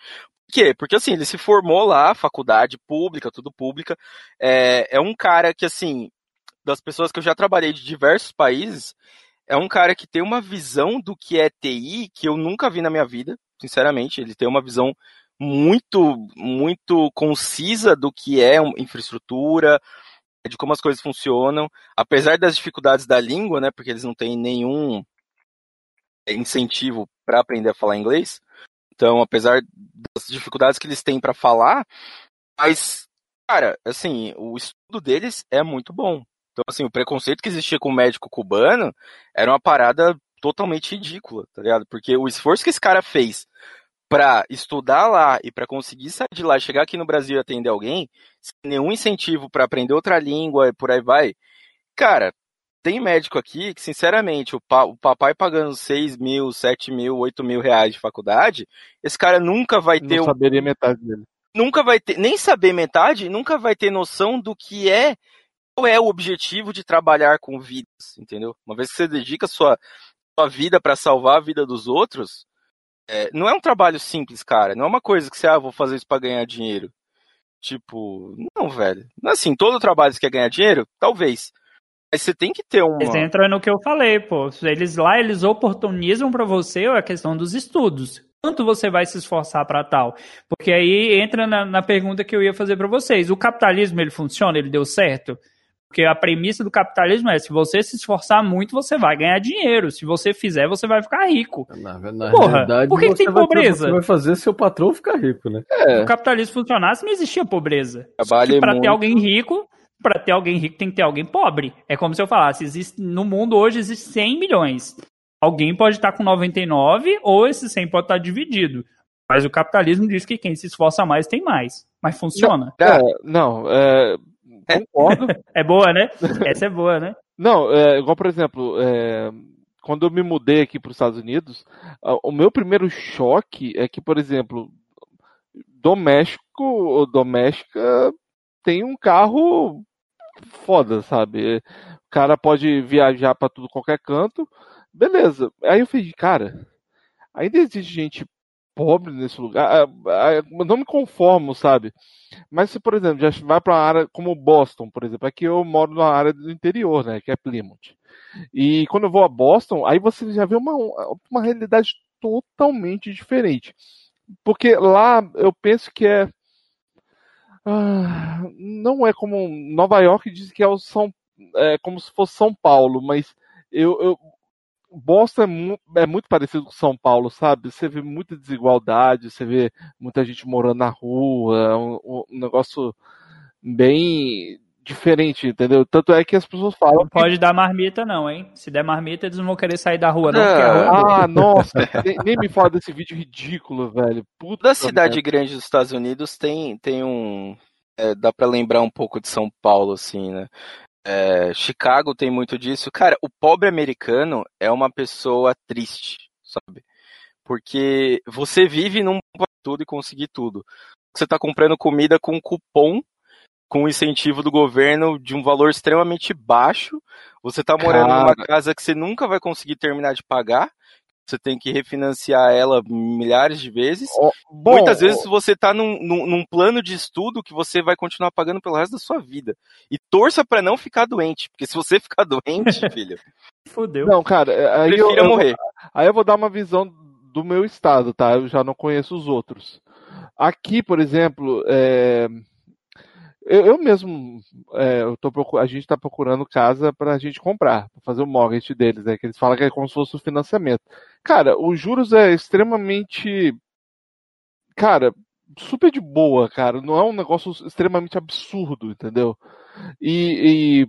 Por quê? Porque assim, ele se formou lá, faculdade pública, tudo pública. É, é um cara que, assim, das pessoas que eu já trabalhei de diversos países, é um cara que tem uma visão do que é TI que eu nunca vi na minha vida, sinceramente. Ele tem uma visão muito, muito concisa do que é infraestrutura, de como as coisas funcionam, apesar das dificuldades da língua, né, porque eles não têm nenhum incentivo para aprender a falar inglês. Então, apesar das dificuldades que eles têm para falar, mas, cara, assim, o estudo deles é muito bom. Então, assim, o preconceito que existia com o médico cubano era uma parada totalmente ridícula, tá ligado? Porque o esforço que esse cara fez pra estudar lá e pra conseguir sair de lá, chegar aqui no Brasil e atender alguém, sem nenhum incentivo pra aprender outra língua e por aí vai, cara, tem médico aqui que, sinceramente, o, pa- o papai pagando 6 mil, 7 mil, 8 mil reais de faculdade, esse cara nunca vai ter Não saberia metade dele. nunca vai ter, nem saber metade, nunca vai ter noção do que é, qual é o objetivo de trabalhar com vidas, entendeu? Uma vez que você dedica sua, sua vida para salvar a vida dos outros, é, não é um trabalho simples, cara. Não é uma coisa que você, ah, vou fazer isso para ganhar dinheiro. Tipo, não, velho. É assim, todo trabalho que quer ganhar dinheiro? Talvez. Mas você tem que ter uma. Mas entra no que eu falei, pô. Eles lá, eles oportunizam para você a questão dos estudos. Quanto você vai se esforçar para tal? Porque aí entra na, na pergunta que eu ia fazer para vocês. O capitalismo, ele funciona? Ele deu certo? Porque a premissa do capitalismo é: se você se esforçar muito, você vai ganhar dinheiro. Se você fizer, você vai ficar rico. Na, na Porra, realidade, por que que tem vai- pobreza? Você vai fazer seu patrão ficar rico, né? Se É, o capitalismo funcionasse, não existia pobreza. Trabalhe Para ter alguém rico, para ter alguém rico tem que ter alguém pobre. É como se eu falasse, existe, no mundo hoje existe 100 milhões. Alguém pode estar com 99 ou esse 100 pode estar dividido. Mas o capitalismo diz que quem se esforça mais tem mais. Mas funciona. é, não, é, concordo. É boa, né? Essa é boa, né? Não, é, igual, por exemplo, é, quando eu me mudei aqui para os Estados Unidos, o meu primeiro choque é que, por exemplo, doméstico ou doméstica tem um carro foda, sabe? O cara pode viajar para tudo qualquer canto, beleza. Aí eu falei, cara, ainda existe gente pobre nesse lugar. Ah, ah, Eu não me conformo, sabe? Mas se, por exemplo, já vai para uma área como Boston, por exemplo, aqui eu moro numa área do interior, né, que é Plymouth. E quando eu vou a Boston, aí você já vê uma, uma realidade totalmente diferente. Porque lá eu penso que é. ah, não é como Nova York diz que é o São é como se fosse São Paulo, mas eu, eu Boston é, mu- é muito parecido com São Paulo, sabe? Você vê muita desigualdade, você vê muita gente morando na rua, é um, um negócio bem diferente, entendeu? Tanto é que as pessoas falam Não pode dar marmita, não, hein? Se der marmita, eles não vão querer sair da rua, não, Não. rua é boa. Ah, nossa, nem, nem me fala desse vídeo ridículo, velho. Puta Toda cidade merda. grande dos Estados Unidos tem, tem um. é, dá pra lembrar um pouco de São Paulo, assim, né? É, Chicago tem muito disso. Cara, o pobre americano é uma pessoa triste, sabe? Porque você vive num tudo e conseguir tudo. Você tá comprando comida com cupom, com incentivo do governo de um valor extremamente baixo. Você tá morando numa Cara. casa que você nunca vai conseguir terminar de pagar. Você tem que refinanciar ela milhares de vezes. Ó, bom, Muitas vezes você tá num, num, num plano de estudo que você vai continuar pagando pelo resto da sua vida. E torça pra não ficar doente, porque se você ficar doente, filho, Fudeu. Não, cara, é, aí eu, prefira eu- morrer. aí eu vou dar uma visão do meu estado, tá? Eu já não conheço os outros. Aqui, por exemplo, é, eu, eu mesmo, é, eu tô a gente está procurando casa para a gente comprar, para fazer o mortgage deles, né? Que eles falam que é como se fosse o financiamento. Cara, os juros é extremamente, cara, super de boa, cara. Não é um negócio extremamente absurdo, entendeu? E, e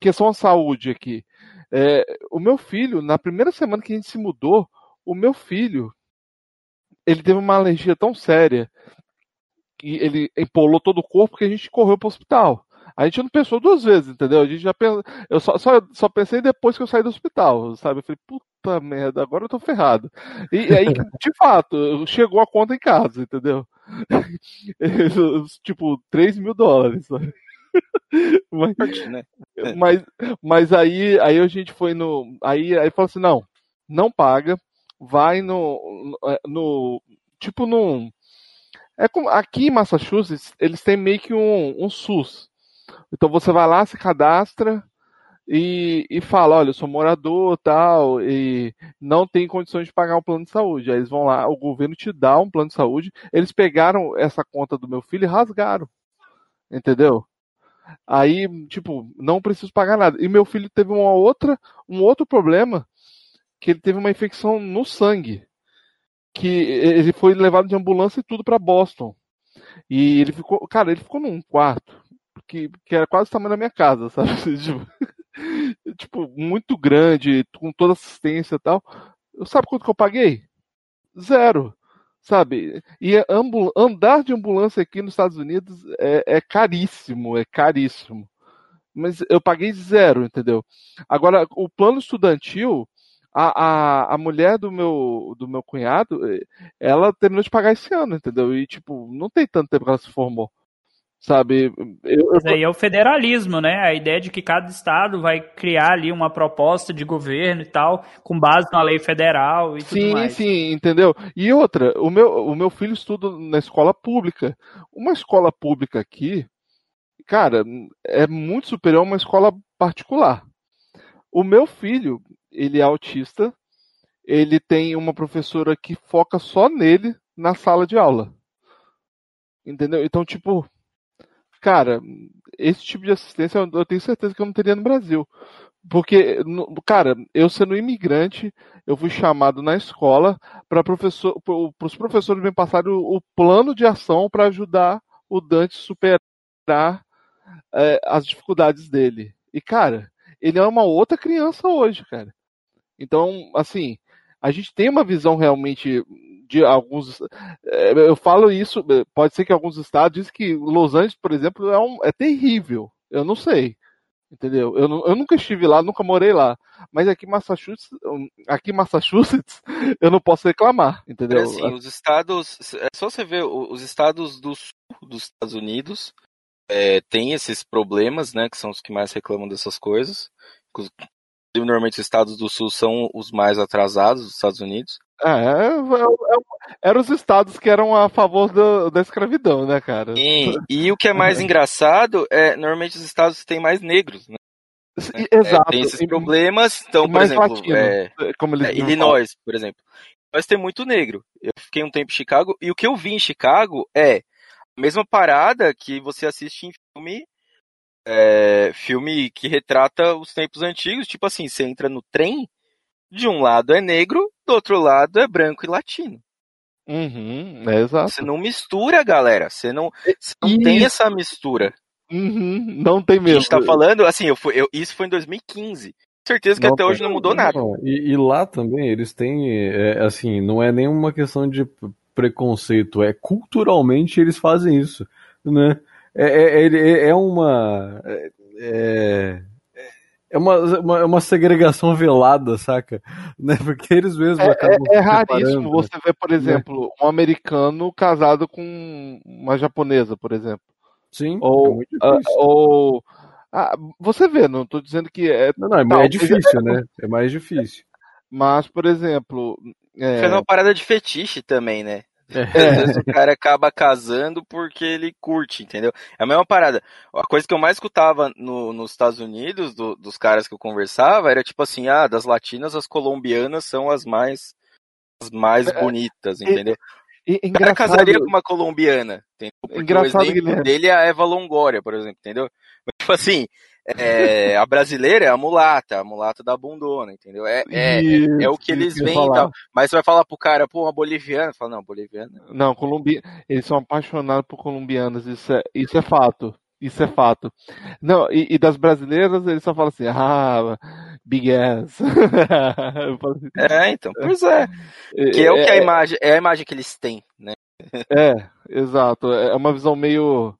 questão à saúde aqui. É, o meu filho, na primeira semana que a gente se mudou, o meu filho, ele teve uma alergia tão séria ele empolou todo o corpo que a gente correu para o hospital. A gente não pensou duas vezes, entendeu? A gente já pensou, eu só, só, só pensei depois que eu saí do hospital, sabe? Eu falei, puta merda, agora eu tô ferrado. E aí, de fato, chegou a conta em casa, entendeu? tipo, 3 mil dólares, sabe? Mas, né? mas, mas aí, aí a gente foi no. Aí, aí falou assim: não, não paga, vai no. no, no- tipo num. É como, aqui em Massachusetts, eles têm meio que um, um SUS. Então você vai lá, se cadastra e, e fala: olha, eu sou morador tal, e não tem condições de pagar um plano de saúde. Aí eles vão lá, o governo te dá um plano de saúde. Eles pegaram essa conta do meu filho e rasgaram. Entendeu? Aí, tipo, não preciso pagar nada. E meu filho teve uma outra, um outro problema, que ele teve uma infecção no sangue. Que ele foi levado de ambulância e tudo para Boston. E ele ficou, cara, ele ficou num quarto que, que era quase o tamanho da minha casa, sabe? Tipo, tipo, muito grande, com toda assistência e tal. Sabe quanto que eu paguei? Zero. Sabe? E ambu- andar de ambulância aqui nos Estados Unidos é, é caríssimo, é caríssimo. Mas eu paguei zero, entendeu? Agora, o plano estudantil, a, a, a mulher do meu, do meu cunhado, eh, ela terminou de pagar esse ano, entendeu? E, tipo, não tem tanto tempo que ela se formou. Sabe? Eu, Mas aí é o federalismo, né? A ideia de que cada estado vai criar ali uma proposta de governo e tal, com base na lei federal e tudo Sim, mais. sim, entendeu? E outra, o meu, o meu filho estuda na escola pública. Uma escola pública aqui, cara, é muito superior a uma escola particular. O meu filho, ele é autista, ele tem uma professora que foca só nele na sala de aula. Entendeu? Então, tipo, cara, esse tipo de assistência eu, tenho certeza que eu não teria no Brasil. Porque, cara, eu sendo imigrante, eu fui chamado na escola para professor, os professores me passarem o, plano de ação para ajudar o Dante superar é, as dificuldades dele. E, cara, ele é uma outra criança hoje, cara. Então, assim, a gente tem uma visão realmente de alguns. é, Eu falo isso, é, pode ser que alguns estados dizem que Los Angeles, por exemplo, é, um- é terrível. Eu não sei. Entendeu? Eu, eu nunca estive lá, nunca morei lá. Mas aqui em Massachusetts, aqui Massachusetts, eu não posso reclamar, entendeu? Assim, os estados. É só você ver, os estados do sul dos Estados Unidos é, têm esses problemas, né? Que são os que mais reclamam dessas coisas. Inclusive, Normalmente os estados do sul são os mais atrasados dos Estados Unidos. É, é, é, eram os estados que eram a favor da, da escravidão, né, cara? E, e o que é mais engraçado é normalmente os estados têm mais negros, né? E- É, Exato. tem esses problemas. Então, por exemplo, latino, é, como eles É, Illinois, por exemplo. Nós tem muito negro. Eu fiquei um tempo em Chicago e o que eu vi em Chicago é a mesma parada que você assiste em filme, é, filme que retrata os tempos antigos. Tipo assim, você entra no trem, de um lado é negro, do outro lado é branco e latino. Uhum, é exato. Você não mistura, galera. Você não, você não tem essa mistura. Uhum, não tem A mesmo. gente tá falando, assim, eu fui, eu- isso foi em 2015. Certeza que Não até hoje não mudou nada. Não, e, e lá também eles têm, é, assim, não é nenhuma questão de preconceito, é culturalmente eles fazem isso, né? É, é, é- é uma. É, é uma, uma, é uma segregação velada, saca? Né? Porque eles mesmos É, acabam é se raríssimo separando. você ver, por exemplo, um americano casado com uma japonesa, por exemplo. Sim, Ou, é muito difícil. ou ah, você vê, não estou dizendo que é, Não, não, é, Não, é difícil, né? É mais difícil. mas por exemplo, é, Foi uma parada de fetiche também, né? É. Às vezes o cara acaba casando porque ele curte, entendeu? É a mesma parada. A coisa que eu mais escutava no- nos Estados Unidos, do- dos caras que eu conversava, era tipo assim, ah, das latinas, as colombianas são as mais as mais É, bonitas, entendeu? e- O cara casaria com uma colombiana, entendeu? Porque Engraçado, o exemplo Guilherme. dele é a Eva Longoria, por exemplo, entendeu? Mas, tipo assim, é, a brasileira é a mulata, a mulata da bundona, entendeu? É, é, é, é o que Isso, eles isso veem e tal. Mas você vai falar pro cara, pô, uma boliviana, fala, não, boliviana. Não, Colombi... eles são apaixonados por colombianas, isso é, isso é fato. Isso é fato. Não, e, e das brasileiras, eles só falam assim, ah, big ass. Assim, É, então, pois é. Que é o que a imagem, é a imagem que eles têm, né? É, exato. É uma visão meio.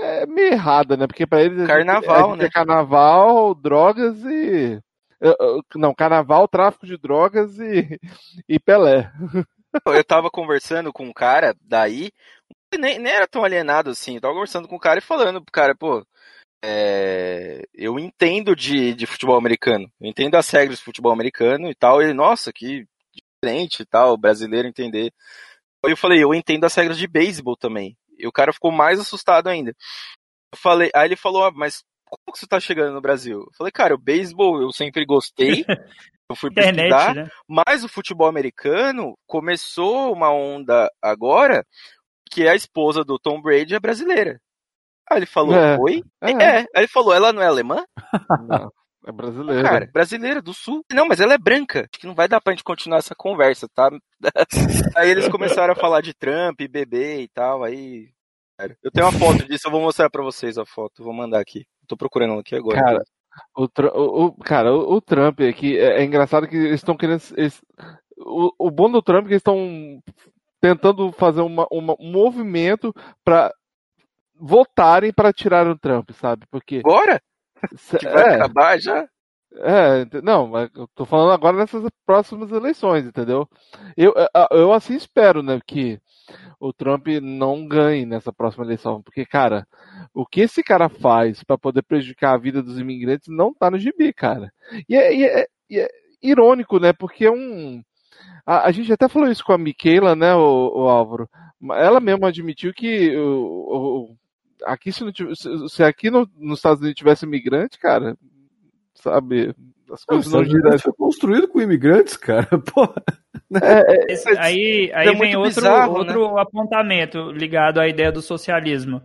É meio errada, né? Porque pra eles. Carnaval, né? É carnaval, drogas e. Não, carnaval, tráfico de drogas e, e Pelé. Eu tava conversando com um cara daí, nem, nem era tão alienado assim, eu tava conversando com o cara e falando pro cara, pô, é, eu entendo de, de futebol americano, eu entendo as regras do futebol americano e tal, e ele, nossa, que diferente e tal, o brasileiro entender. Aí eu falei, eu entendo as regras de beisebol também. E o cara ficou mais assustado ainda. Eu falei, aí ele falou, ah, mas como que você tá chegando no Brasil? Eu falei, cara, o beisebol eu sempre gostei. Eu fui Internet, pesquisar, né? mas o futebol americano começou uma onda agora que a esposa do Tom Brady é brasileira. Aí ele falou, É, oi? é. É. Aí ele falou, ela não é alemã? Não, é brasileiro. Cara, brasileira do sul. Não, mas ela é branca. Acho que não vai dar pra gente continuar essa conversa, tá? aí eles começaram a falar de Trump, bebê e tal, aí... Eu tenho uma foto disso, eu vou mostrar pra vocês a foto, vou mandar aqui. Tô procurando aqui agora. Cara, o, o, o- cara, o, o Trump aqui é, é engraçado que eles estão querendo. eles- o, o bom do Trump é que eles estão tentando fazer uma, uma- um movimento pra votarem pra tirar o Trump, sabe? Porque. Agora? Que vai é, acabar já? é, não, mas eu tô falando agora nessas próximas eleições, entendeu? Eu, eu- eu assim espero, né, que o Trump não ganhe nessa próxima eleição, porque, cara, o que esse cara faz pra poder prejudicar a vida dos imigrantes não tá no gibi, cara. E é, e é- e é irônico, né, porque é um. A, a gente até falou isso com a Michaela, né, o, o Álvaro. Ela mesma admitiu que o, o- aqui se, não se- se aqui no- nos Estados Unidos tivesse imigrante, cara, sabe, as Não, coisas não Unidos girariam. foi construído com imigrantes, cara. Porra. Esse- aí aí é vem outro, bizarro, outro apontamento ligado à ideia do socialismo.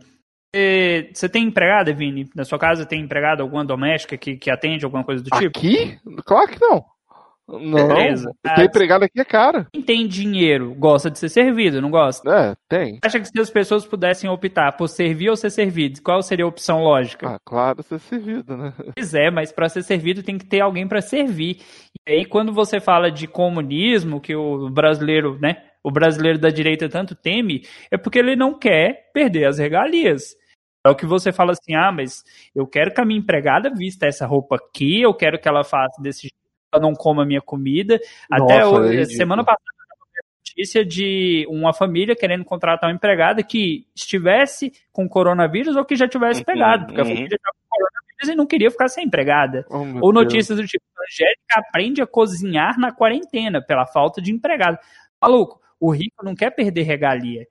Você, você tem empregada, Vini? Na sua casa tem empregada, alguma doméstica que, que atende alguma coisa do tipo? Aqui? Claro que não. Não, Beleza. ter empregado aqui é caro. Quem tem dinheiro gosta de ser servido, não gosta? É, tem. Acha que se as pessoas pudessem optar por servir ou ser servido, qual seria a opção lógica? Ah, claro, ser servido, né? Pois é, mas para ser servido tem que ter alguém para servir. E aí quando você fala de comunismo, que o brasileiro, né, o brasileiro da direita tanto teme, é porque ele não quer perder as regalias. É o que você fala assim, ah, mas eu quero que a minha empregada vista essa roupa aqui, eu quero que ela faça desse jeito, ela não coma a minha comida. Até Nossa, hoje, é ridículo. semana passada eu vi a notícia de uma família querendo contratar uma empregada que estivesse com coronavírus ou que já tivesse Uhum, pegado, porque a uhum. família estava com coronavírus e não queria ficar sem empregada. Oh, Ou Deus. notícias do tipo, Angélica aprende a cozinhar na quarentena pela falta de empregado. Maluco, o rico não quer perder regalia.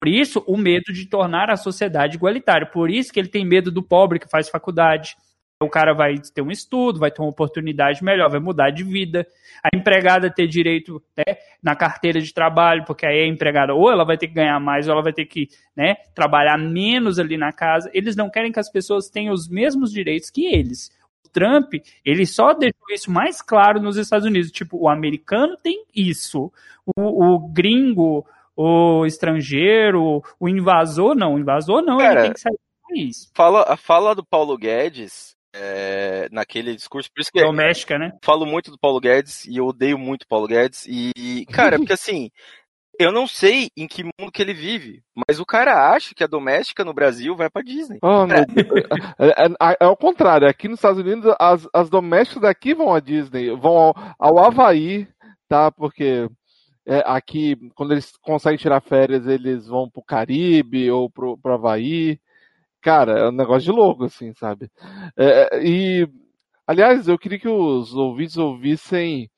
Por isso, o medo de tornar a sociedade igualitária. Por isso que ele tem medo do pobre que faz faculdade. O cara vai ter um estudo, vai ter uma oportunidade melhor, vai mudar de vida. A empregada ter direito né, na carteira de trabalho, porque aí a empregada ou ela vai ter que ganhar mais, ou ela vai ter que né, trabalhar menos ali na casa. Eles não querem que as pessoas tenham os mesmos direitos que eles. O Trump, ele só deixou isso mais claro nos Estados Unidos. Tipo, o americano tem isso. O, o gringo, o estrangeiro, o invasor, não. O invasor não, Cara, ele tem que sair do país. Fala, a fala do Paulo Guedes é, naquele discurso, por isso que eu Doméstica, né? falo muito do Paulo Guedes e eu odeio muito o Paulo Guedes. E, cara, porque assim, eu não sei em que mundo que ele vive, mas o cara acha que a doméstica no Brasil vai pra Disney. Oh, meu Deus. É, é- é ao contrário, aqui nos Estados Unidos, as, as domésticas daqui vão à Disney, vão ao, ao Havaí, tá? Porque é, aqui, quando eles conseguem tirar férias, eles vão pro Caribe ou pro, pro Havaí. Cara, é um negócio de louco, assim, sabe? É, e, aliás, eu queria que os ouvintes ouvissem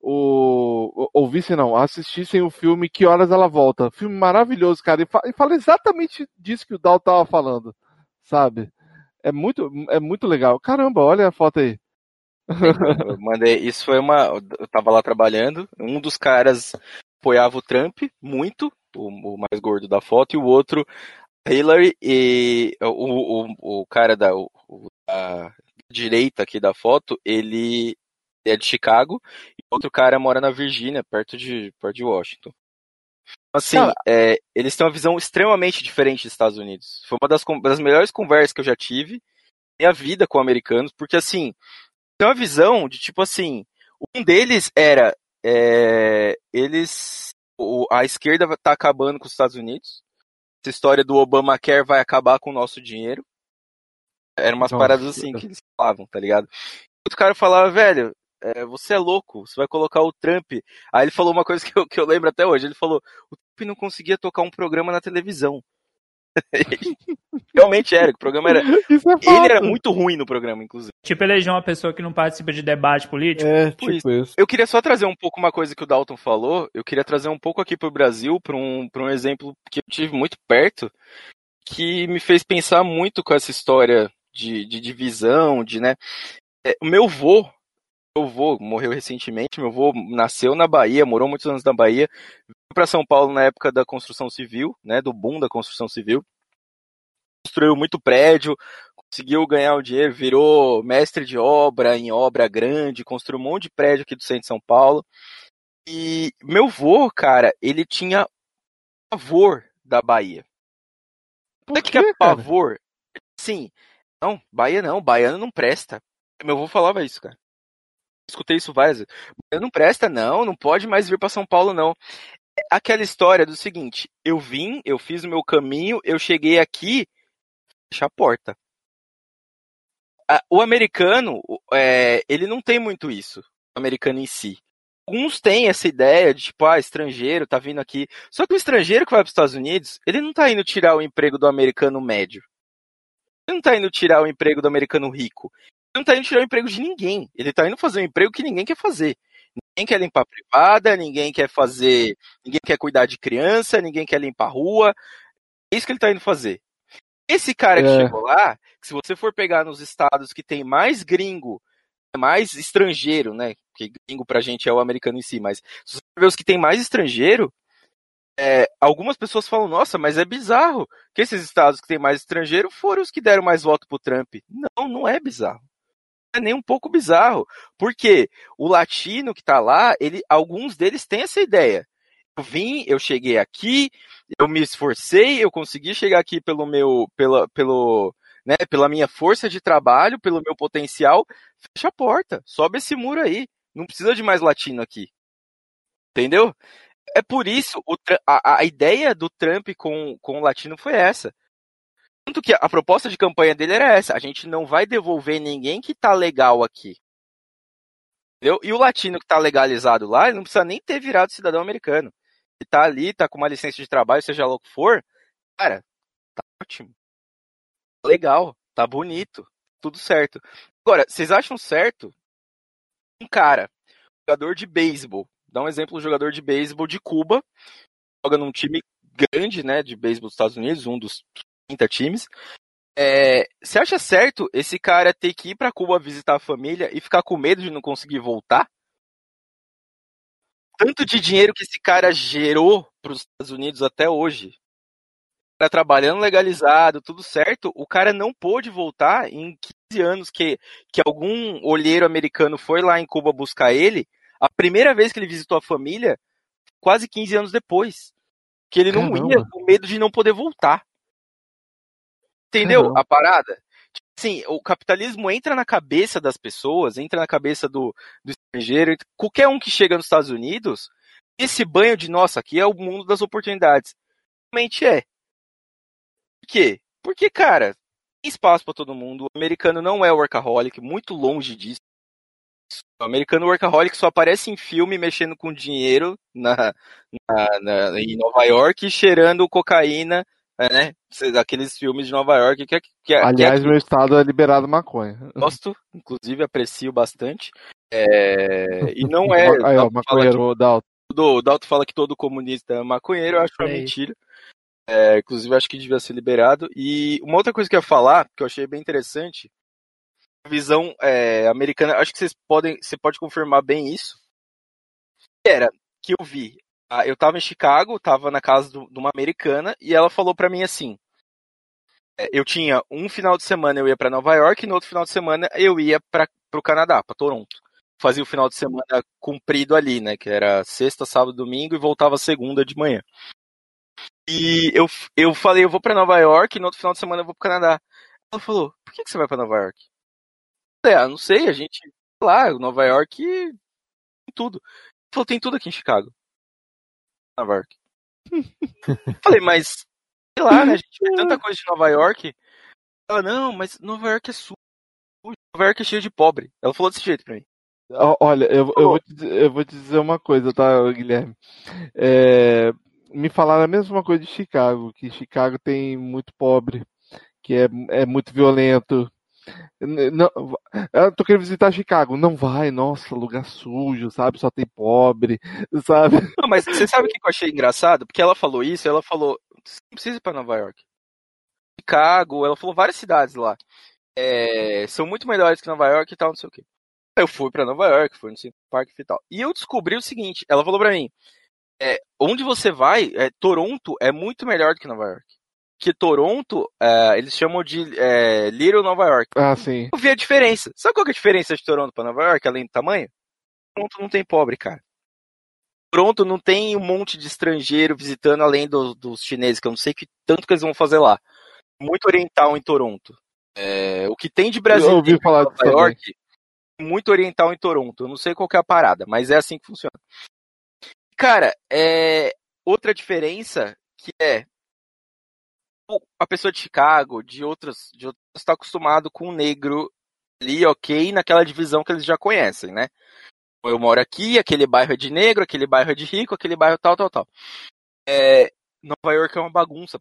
o. Ouvissem, não, assistissem o filme Que Horas Ela Volta. Filme maravilhoso, cara. E, e fala exatamente disso que o Dal tava falando, sabe? É muito, é muito legal. Caramba, olha a foto aí. Eu mandei, isso foi uma. Eu tava lá trabalhando, um dos caras apoiava o Trump muito, o, o mais gordo da foto, e o outro, Hillary, e o, o, o cara da, o, da direita aqui da foto, ele é de Chicago, e o outro cara mora na Virgínia, perto de, perto de Washington. Assim, é, eles têm uma visão extremamente diferente dos Estados Unidos. Foi uma das, das melhores conversas que eu já tive na minha vida com americanos, porque assim, tem uma visão de tipo assim, um deles era é, eles o- a esquerda tá acabando com os Estados Unidos. Essa história do Obamacare vai acabar com o nosso dinheiro. Eram umas Nossa. paradas assim que eles falavam, tá ligado? Outro cara falava, velho, é, você é louco, você vai colocar o Trump. Aí ele falou uma coisa que eu, que eu lembro até hoje. Ele falou, o Trump não conseguia tocar um programa na televisão. Realmente era, o programa era. Isso é Ele era muito ruim no programa, inclusive. Tipo, eleger uma pessoa que não participa de debate político. É, Por tipo isso. Eu queria só trazer um pouco uma coisa que o Dalton falou. Eu queria trazer um pouco aqui pro Brasil, para um, pra um exemplo que eu tive muito perto, que me fez pensar muito com essa história de, de divisão, de, né? É, o meu vô, meu vô morreu recentemente, meu vô nasceu na Bahia, morou muitos anos na Bahia, para São Paulo na época da construção civil, né? Do boom da construção civil. Construiu muito prédio, conseguiu ganhar o dinheiro, virou mestre de obra em obra grande, construiu um monte de prédio aqui do centro de São Paulo. E meu vô, cara, ele tinha pavor da Bahia. Por Sabe o que é pavor? Sim. Não, Bahia não, baiano não presta. Meu avô falava isso, cara. Escutei isso várias vezes. Baiano não presta, não, não pode mais vir para São Paulo, não. Aquela história do seguinte, eu vim, eu fiz o meu caminho, eu cheguei aqui, fechar a porta. O americano, é, ele não tem muito isso, o americano em si. Alguns têm essa ideia de, tipo, ah, estrangeiro tá vindo aqui. Só que o estrangeiro que vai para os Estados Unidos, ele não tá indo tirar o emprego do americano médio. Ele não tá indo tirar o emprego do americano rico. Ele não tá indo tirar o emprego de ninguém. Ele tá indo fazer um emprego que ninguém quer fazer. Ninguém quer limpar a privada, ninguém quer fazer. Ninguém quer cuidar de criança, ninguém quer limpar a rua. É isso que ele tá indo fazer. Esse cara que É. chegou lá, que se você for pegar nos estados que tem mais gringo, mais estrangeiro, né? Porque gringo pra gente é o americano em si, mas se você ver os que tem mais estrangeiro, é, algumas pessoas falam, nossa, mas é bizarro que esses estados que têm mais estrangeiro foram os que deram mais voto pro Trump. Não, não é bizarro. É nem um pouco bizarro. Porque o latino que tá lá, ele, alguns deles têm essa ideia. Eu vim, eu cheguei aqui, eu me esforcei, eu consegui chegar aqui pelo meu, pela, pelo, né, pela minha força de trabalho, pelo meu potencial. Fecha a porta, sobe esse muro aí. Não precisa de mais latino aqui. Entendeu? É por isso o, a, a, ideia do Trump com, com o latino foi essa. Tanto que a proposta de campanha dele era essa: a gente não vai devolver ninguém que tá legal aqui. Entendeu? E o latino que tá legalizado lá, ele não precisa nem ter virado cidadão americano. Ele tá ali, tá com uma licença de trabalho, seja lá o que for, cara, tá ótimo. Legal, tá bonito, tudo certo. Agora, vocês acham certo um cara, jogador de beisebol, dá um exemplo, um jogador de beisebol de Cuba, joga num time grande, né, de beisebol dos Estados Unidos, um dos 30 times. É, você acha certo esse cara ter que ir para Cuba visitar a família e ficar com medo de não conseguir voltar? Tanto de dinheiro que esse cara gerou para os Estados Unidos até hoje. Tá trabalhando legalizado, tudo certo, o cara não pôde voltar em 15 anos que, que algum olheiro americano foi lá em Cuba buscar ele, a primeira vez que ele visitou a família, quase 15 anos depois. Que ele não Caramba. ia com medo de não poder voltar. Entendeu Caramba. a parada? Tipo assim, o capitalismo entra na cabeça das pessoas, entra na cabeça do, do estrangeiro. Qualquer um que chega nos Estados Unidos, esse banho de, nossa, aqui é o mundo das oportunidades. Realmente é. Por quê? Porque, cara, tem espaço para todo mundo. O americano não é workaholic, muito longe disso. O americano workaholic só aparece em filme mexendo com dinheiro na, na, na em Nova York, cheirando cocaína, né? Aqueles filmes de Nova York que, que, Aliás, que meu estado é liberado maconha. Gosto, inclusive aprecio bastante. É, e não é. Aí, ó, maconheiro, Dalton. O Dalton fala que todo comunista é maconheiro, eu acho que é mentira. É, inclusive, acho que devia ser liberado. E uma outra coisa que eu ia falar, que eu achei bem interessante, visão é, americana, acho que vocês podem, você pode confirmar bem isso. Era que eu vi. Ah, eu tava em Chicago, tava na casa do, de uma americana e ela falou para mim assim: é, eu tinha um final de semana eu ia para Nova York e no outro final de semana eu ia para o Canadá, para Toronto. Fazia o final de semana comprido ali, né? Que era sexta, sábado, domingo e voltava segunda de manhã. E eu, eu falei, eu vou para Nova York e no outro final de semana eu vou pro Canadá. Ela falou, por que, que você vai para Nova York? É, não sei, a gente, lá, Nova York tem tudo. Ele falou, tem tudo aqui em Chicago. Nova York. Falei, mas, sei lá, né, a gente vê tanta coisa de Nova York. Ela, não, mas Nova York é sujo. Nova York é cheio de pobre. Ela falou desse jeito pra mim. Olha, eu, eu, vou, te, eu vou te dizer uma coisa, tá, Guilherme? É, me falaram a mesma coisa de Chicago, que Chicago tem muito pobre, que é, é muito violento, não, eu tô querendo visitar Chicago. Não vai, nossa, lugar sujo, sabe? Só tem pobre, sabe? Não, mas você sabe o que eu achei engraçado? Porque ela falou isso, ela falou, você não precisa ir pra Nova York. Chicago, ela falou várias cidades lá. É, são muito melhores que Nova York e tal, não sei o que. Eu fui para Nova York, fui no Central Park e tal. E eu descobri o seguinte, ela falou para mim, é, onde você vai, é, Toronto é muito melhor do que Nova York que Toronto, é, eles chamam de é, Little Nova York. Ah, sim. Eu vi a diferença. Sabe qual é a diferença de Toronto para Nova York, além do tamanho? Toronto não tem pobre, cara. Toronto não tem um monte de estrangeiro visitando além do, dos chineses, que eu não sei que tanto que eles vão fazer lá. Muito oriental em Toronto. É, o que tem de brasileiro em Nova York, muito oriental em Toronto. Eu não sei qual é a parada, mas é assim que funciona. Cara, é, outra diferença que é a pessoa de Chicago, de outros, de está acostumado com o negro ali, ok, naquela divisão que eles já conhecem, né? Eu moro aqui, aquele bairro é de negro, aquele bairro é de rico, aquele bairro tal, tal, tal. É, Nova York é uma bagunça.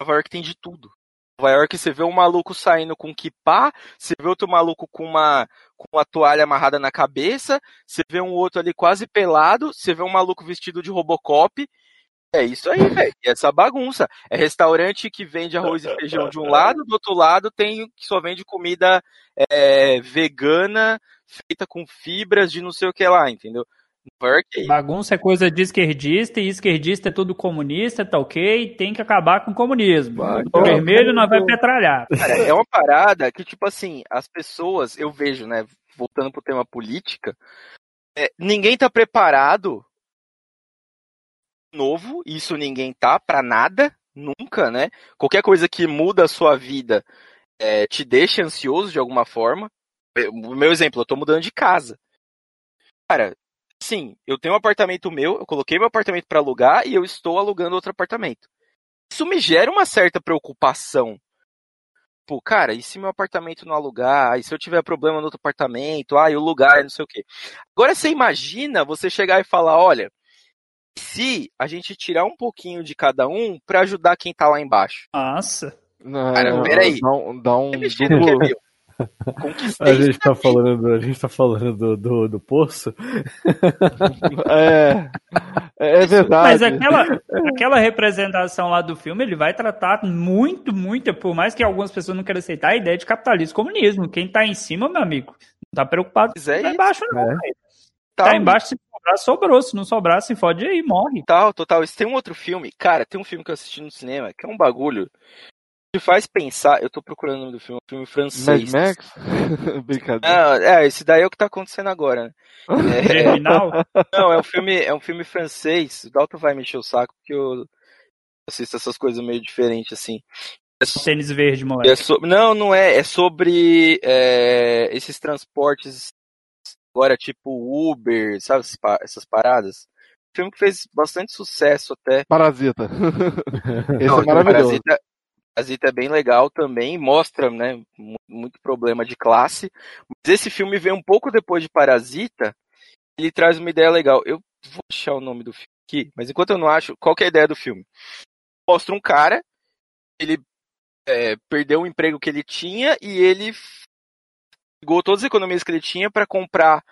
Nova York tem de tudo. Nova York você vê um maluco saindo com kipá, você vê outro maluco com uma, com uma toalha amarrada na cabeça, você vê um outro ali quase pelado, você vê um maluco vestido de Robocop, é isso aí, velho. Essa bagunça. É restaurante que vende arroz e feijão de um lado, do outro lado tem que só vende comida é, vegana, feita com fibras de não sei o que lá, entendeu? Nova York. Bagunça é coisa de esquerdista e esquerdista é tudo comunista, tá ok? Tem que acabar com o comunismo. O vermelho nós vai petralhar. Cara, é uma parada que, tipo assim, as pessoas, eu vejo, né, voltando pro tema política, é, ninguém tá preparado novo, isso ninguém tá pra nada, nunca, né? Qualquer coisa que muda a sua vida é, te deixa ansioso de alguma forma. O meu exemplo, eu tô mudando de casa. Cara, sim, eu tenho um apartamento meu, eu coloquei meu apartamento para alugar e eu estou alugando outro apartamento. Isso me gera uma certa preocupação. Pô, cara, e se meu apartamento não alugar? E se eu tiver problema no outro apartamento? Ah, e o lugar, não sei o quê. Agora você imagina você chegar e falar, olha, se a gente tirar um pouquinho de cada um para ajudar quem tá lá embaixo. Nossa. Não, Cara, peraí. Dá um, dá um É é A gente tá falando, a gente tá falando do, do, do poço. É, é verdade. Mas aquela, aquela representação lá do filme, ele vai tratar muito, muito, por mais que algumas pessoas não queiram aceitar a ideia de capitalismo e comunismo. Quem tá em cima, meu amigo, não tá preocupado é com tá isso. embaixo, não. É. Tal, Tá embaixo, se sobrar, sobrou. Se não sobrar, se fode aí, morre. Total, total. Isso tem um outro filme. Cara, tem um filme que eu assisti no cinema que é um bagulho que faz pensar. Eu tô procurando o nome do filme, um filme Mad francês. Max? Brincadeira. Ah, é, esse daí é o que tá acontecendo agora, né? É, Germinal, não, é um filme, é um filme francês. O Dalton vai me encher o saco porque eu assisto essas coisas meio diferentes, assim. É so- tênis verde, é moleque. so- Não, não é. É sobre é, esses transportes agora, tipo Uber, sabe? essas pa- Essas paradas. Filme que fez bastante sucesso até. Parasita. Esse Não, é maravilhoso. Parasita, Parasita é bem legal também, mostra, né, mu- muito problema de classe. Mas esse filme vem um pouco depois de Parasita, ele traz uma ideia legal. Eu vou achar o nome do filme aqui, mas enquanto eu não acho, qual que é a ideia do filme? Mostra um cara, ele é, perdeu o emprego que ele tinha e ele pegou todas as economias que ele tinha para comprar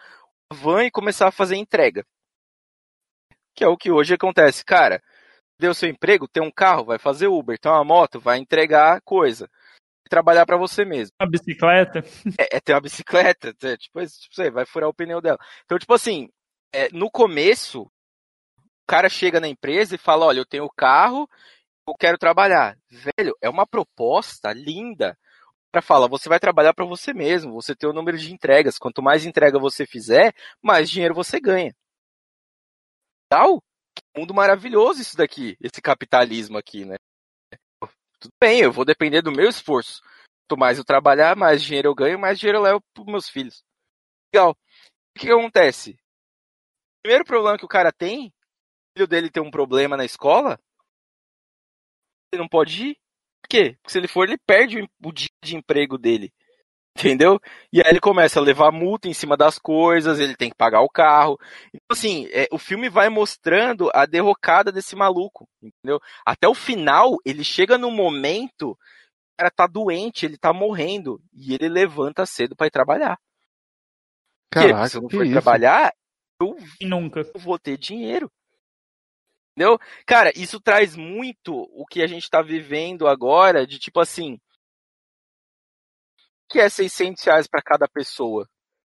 van e começar a fazer entrega. Que é o que hoje acontece. Cara, deu seu emprego, tem um carro, vai fazer Uber, tem uma moto, vai entregar coisa. Trabalhar para você mesmo. Uma bicicleta. É, é ter uma bicicleta, é, tipo, tipo, você vai furar o pneu dela. Então, tipo assim, é, no começo, o cara chega na empresa e fala, olha, eu tenho o carro, eu quero trabalhar. Velho, é uma proposta linda. Cara fala, você vai trabalhar para você mesmo, você tem o número de entregas. Quanto mais entrega você fizer, mais dinheiro você ganha. Tal? Que mundo maravilhoso isso daqui, esse capitalismo aqui, né? Tudo bem, eu vou depender do meu esforço. Quanto mais eu trabalhar, mais dinheiro eu ganho, mais dinheiro eu levo pros meus filhos. Legal. O que, que acontece? O primeiro problema que o cara tem, o filho dele tem um problema na escola, ele não pode ir. Por quê? Porque se ele for, ele perde o, dia de emprego dele. Entendeu? E aí ele começa a levar multa em cima das coisas, ele tem que pagar o carro. Então, assim, é, o filme vai mostrando a derrocada desse maluco, entendeu? Até o final, ele chega num momento, o cara tá doente, ele tá morrendo, e ele levanta cedo pra ir trabalhar. Quê? Porque Caraca, se eu não for trabalhar, eu E nunca. vou ter dinheiro. Entendeu? Cara, isso traz muito o que a gente tá vivendo agora, de tipo assim, que é 600 reais pra cada pessoa.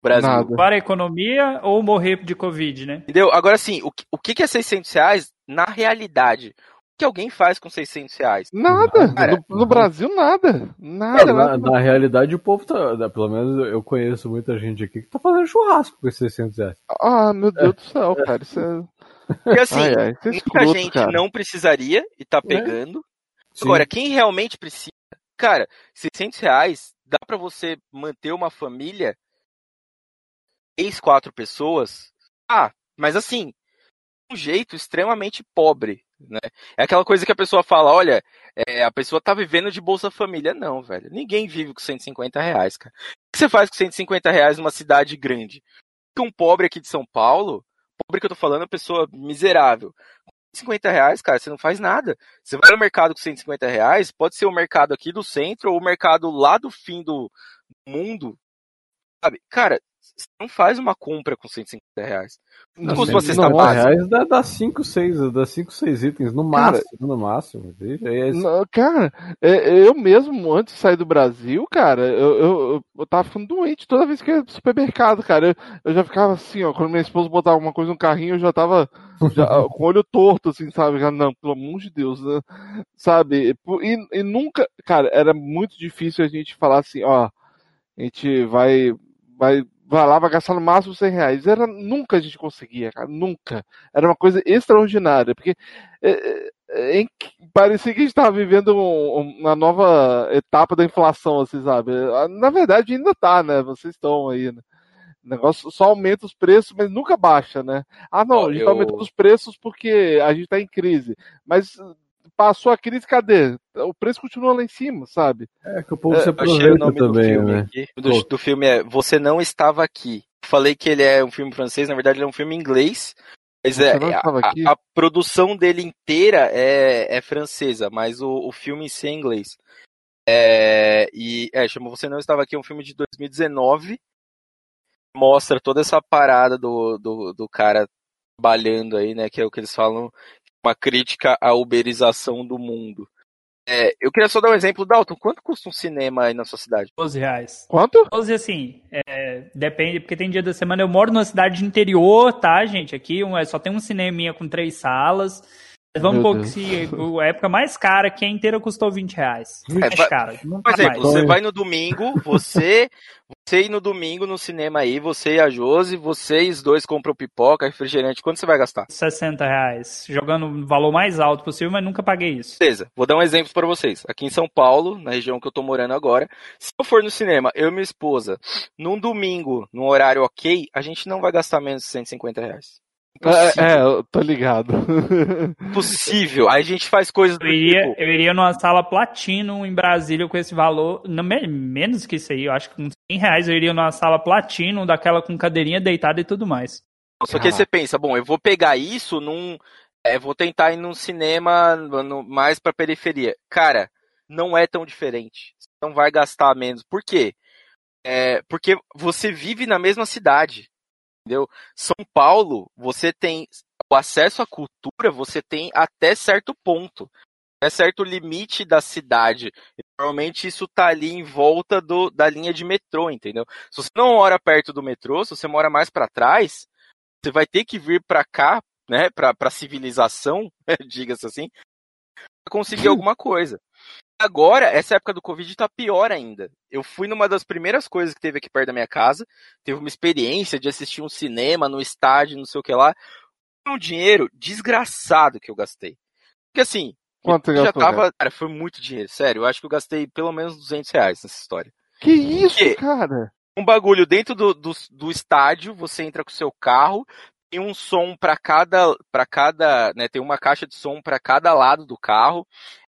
Brasil. Nada. Para a economia ou morrer de Covid, né? Entendeu? Agora, assim, o, que- o que que é 600 reais na realidade? O que alguém faz com 600 reais? Nada. Cara, no, no Brasil, nada. Nada. na, nada. na realidade, o povo tá. Pelo menos eu conheço muita gente aqui que tá fazendo churrasco com esses 600 reais. Ah, meu Deus do céu, cara. Isso é. Porque assim, Ai, ai, é muita escroto, gente cara. não precisaria e tá pegando. Sim. Agora, quem realmente precisa, cara, 600 reais dá pra você manter uma família, três, quatro pessoas. Ah, mas assim, de um jeito extremamente pobre, né? É aquela coisa que a pessoa fala, olha, é, a pessoa tá vivendo de Bolsa Família. Não, velho. Ninguém vive com 150 reais, cara. O que você faz com 150 reais numa cidade grande? Um pobre aqui de São Paulo, pobre que eu tô falando, é pessoa miserável. 150 reais, cara, você não faz nada. Você vai no mercado com 150 reais, pode ser o mercado aqui do centro ou o mercado lá do fim do mundo. Sabe? Cara, Você não faz uma compra com 150 reais. Não, custa uma cesta básica? reais dá, dá 5, 6, dá 5, 6 itens, no Cara, máximo, no máximo. É Não, cara, é- eu mesmo, antes de sair do Brasil, cara, eu, eu, eu tava ficando doente toda vez que ia pro supermercado, cara. Eu, eu já ficava assim, ó, quando minha esposa botava alguma coisa no carrinho, eu já tava já, com o olho torto, assim, sabe? Não, pelo amor de Deus, né? Sabe? E, e nunca, cara, era muito difícil a gente falar assim, ó, a gente vai, vai, vai lá, vai gastar no máximo 100 reais. Era, nunca a gente conseguia, cara, nunca. Era uma coisa extraordinária, porque é, é, é, parecia que a gente estava vivendo um- um- uma nova etapa da inflação, assim, sabe? Na verdade ainda tá, né? Vocês estão aí, né? O negócio só aumenta os preços, mas nunca baixa, né? Ah, não, a gente eu- tá aumentando os preços porque a gente tá em crise. Mas passou a crise, cadê? O preço continua lá em cima, sabe? É que o povo É, se Eu achei o aproveita nome do também, filme né? aqui. Do, do filme é Você Não Estava Aqui. Falei que ele é um filme francês, na verdade ele é um filme inglês. Mas Você é, Não a, Estava a- Aqui? a produção dele inteira é, é francesa, mas o, o filme em si é inglês. É, e é, chama Você Não Estava Aqui, é um filme de 2019. Mostra toda essa parada do, do, do cara trabalhando aí, né? Que é o que eles falam, uma crítica à uberização do mundo. É, eu queria só dar um exemplo, Dalton. Quanto custa um cinema aí na sua cidade? 12 reais. Quanto? 12, assim, é, depende, porque tem dia da semana. Eu moro numa cidade de interior, tá, gente? Aqui um, é, só tem um cineminha com três salas. Mas vamos pôr que se, a época mais cara, que a inteira custou 20 reais. É, Mais cara. Por exemplo, mais. você vai no domingo, você, você ir no domingo no cinema aí, você e a Josi, vocês dois compram pipoca, refrigerante, quanto você vai gastar? 60 reais. Jogando o valor mais alto possível, mas nunca paguei isso. Beleza, vou dar um exemplo para vocês. Aqui em São Paulo, na região que eu tô morando agora, se eu for no cinema, eu e minha esposa, num domingo, num horário ok, a gente não vai gastar menos de 150 reais. Impossível. É, é, eu tô ligado. Impossível. Aí a gente faz coisas do Eu iria, tipo. eu iria numa sala Platinum em Brasília com esse valor, não, me- menos que isso aí, eu acho que com 100 reais eu iria numa sala Platinum, daquela com cadeirinha deitada e tudo mais. Só que aí você pensa, bom, eu vou pegar isso num. É, vou tentar ir num cinema no- mais pra periferia. Cara, não é tão diferente. Você não vai gastar menos. Por quê? É, porque você vive na mesma cidade. Entendeu? São Paulo, você tem o acesso à cultura, você tem até certo ponto. Até certo limite da cidade. Normalmente isso tá ali em volta do, da linha de metrô, entendeu? Se você não mora perto do metrô, se você mora mais pra trás, você vai ter que vir pra cá, né, pra civilização, diga-se assim, pra conseguir alguma coisa. Agora, essa época do Covid tá pior ainda. Eu fui numa das primeiras coisas que teve aqui perto da minha casa, teve uma experiência de assistir um cinema no estádio, não sei o que lá. Foi um dinheiro desgraçado que eu gastei. Porque assim, Quanto já gastou, tava. Cara, foi muito dinheiro, sério. Eu acho que eu gastei pelo menos 200 reais nessa história. Que isso, quê? cara? um bagulho dentro do, do, do estádio, você entra com o seu carro, tem um som para cada, para cada, né, tem uma caixa de som para cada lado do carro.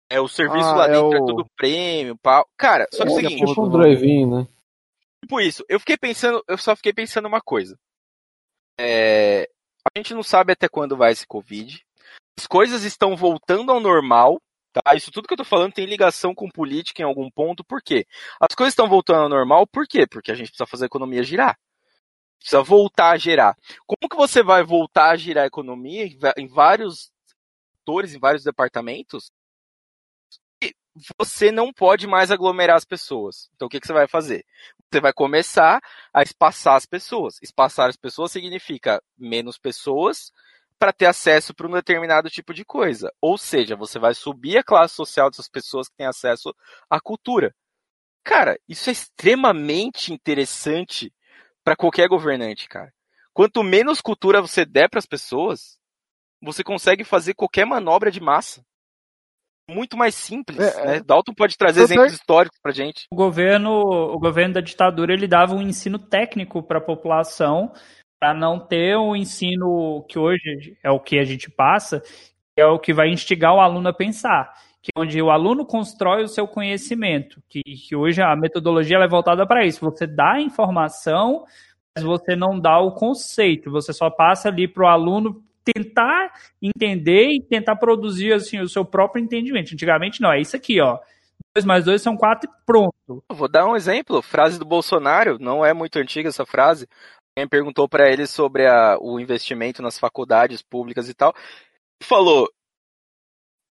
É o serviço Ah, lá é dentro é o- tudo prêmio, pau. Cara, só que é o É, seguinte, Tipo um drive-in, né? tipo isso, eu fiquei pensando, eu só fiquei pensando uma coisa. É, a gente não sabe até quando vai esse Covid. As coisas estão voltando ao normal, tá? Isso tudo que eu tô falando tem ligação com política em algum ponto. Por quê? As coisas estão voltando ao normal, por quê? Porque a gente precisa fazer a economia girar. Precisa voltar a gerar. Como que você vai voltar a girar a economia em vários setores, em vários departamentos? Você não pode mais aglomerar as pessoas. Então o que, que você vai fazer? Você vai começar a espaçar as pessoas. Espaçar as pessoas significa menos pessoas para ter acesso para um determinado tipo de coisa. Ou seja, você vai subir a classe social dessas pessoas que têm acesso à cultura. Cara, isso é extremamente interessante para qualquer governante, cara. Quanto menos cultura você der para as pessoas, você consegue fazer qualquer manobra de massa. Muito mais simples, É, né? Dalton pode trazer é exemplos históricos pra gente. O governo, o governo da ditadura ele dava um ensino técnico para a população para não ter um ensino que hoje é o que a gente passa, que é o que vai instigar o aluno a pensar, que é onde o aluno constrói o seu conhecimento, que, que hoje a metodologia ela é voltada para isso. Você dá a informação, mas você não dá o conceito. Você só passa ali para o aluno tentar entender e tentar produzir assim o seu próprio entendimento. Antigamente não, é isso aqui, ó. 2 mais 2 são 4 e pronto. Vou dar um exemplo. Frase do Bolsonaro, não é muito antiga essa frase. Alguém perguntou para ele sobre a- o investimento nas faculdades públicas e tal. Falou: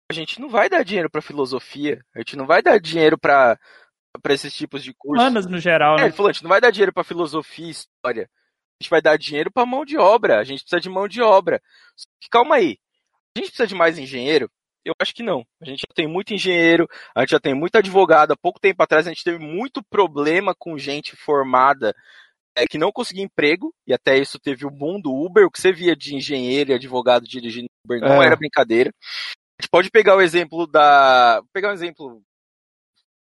a gente não vai dar dinheiro para filosofia, a gente não vai dar dinheiro para esses tipos de cursos. Humanas no geral, É, né? ele falou: a gente não vai dar dinheiro para filosofia e história. A gente vai dar dinheiro para mão de obra. A gente precisa de mão de obra. Calma aí. A gente precisa de mais engenheiro? Eu acho que não. A gente já tem muito engenheiro, a gente já tem muito advogado. Há pouco tempo atrás a gente teve muito problema com gente formada é, que não conseguia emprego, e até isso teve o boom do Uber. O que você via de engenheiro e advogado dirigindo Uber não É. era brincadeira. A gente pode pegar o exemplo da. Pegar um exemplo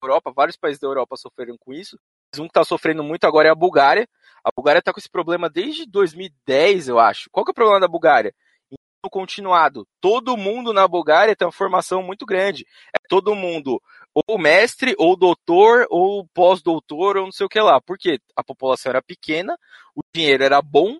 da Europa, vários países da Europa sofreram com isso. Um que está sofrendo muito agora é a Bulgária. A Bulgária está com esse problema desde 2010, eu acho. Qual que é o problema da Bulgária? Ensino continuado. Todo mundo na Bulgária tem uma formação muito grande. É todo mundo ou mestre, ou doutor, ou pós-doutor, ou não sei o que lá. Por quê? A população era pequena, o dinheiro era bom,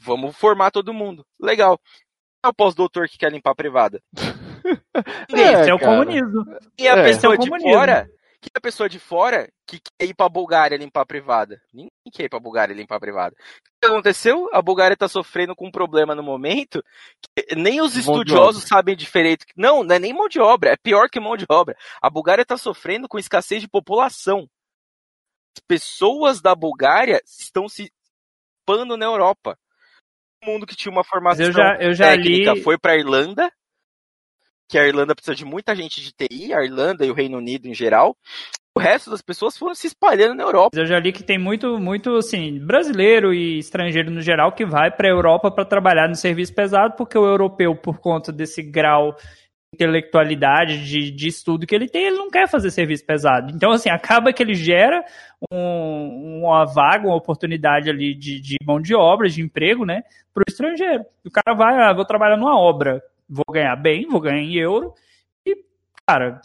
vamos formar todo mundo. Legal. Quem é o pós-doutor que quer limpar a privada? Esse é o cara. comunismo. E a É. pessoa é o de comunismo. fora, que a pessoa de fora que quer ir pra Bulgária limpar a privada? Ninguém quer ir pra Bulgária limpar a privada. O que aconteceu? A Bulgária tá sofrendo com um problema no momento que nem os Mão estudiosos sabem diferente. Não, não é nem mão de obra, é pior que mão de obra. A Bulgária tá sofrendo com escassez de população. As pessoas da Bulgária estão se expando na Europa. O mundo que tinha uma formação eu já, eu já técnica li. foi para Irlanda, que a Irlanda precisa de muita gente de TI, a Irlanda e o Reino Unido em geral. O resto das pessoas foram se espalhando na Europa. Eu já li que tem muito, muito, assim, brasileiro e estrangeiro no geral que vai para a Europa para trabalhar no serviço pesado, porque o europeu, por conta desse grau de intelectualidade, de, de estudo que ele tem, ele não quer fazer serviço pesado. Então, assim, acaba que ele gera um- uma vaga, uma oportunidade ali de, de mão de obra, de emprego, né, para o estrangeiro. O cara vai, ah, vou trabalhar numa obra, vou ganhar bem, vou ganhar em euro, e, cara,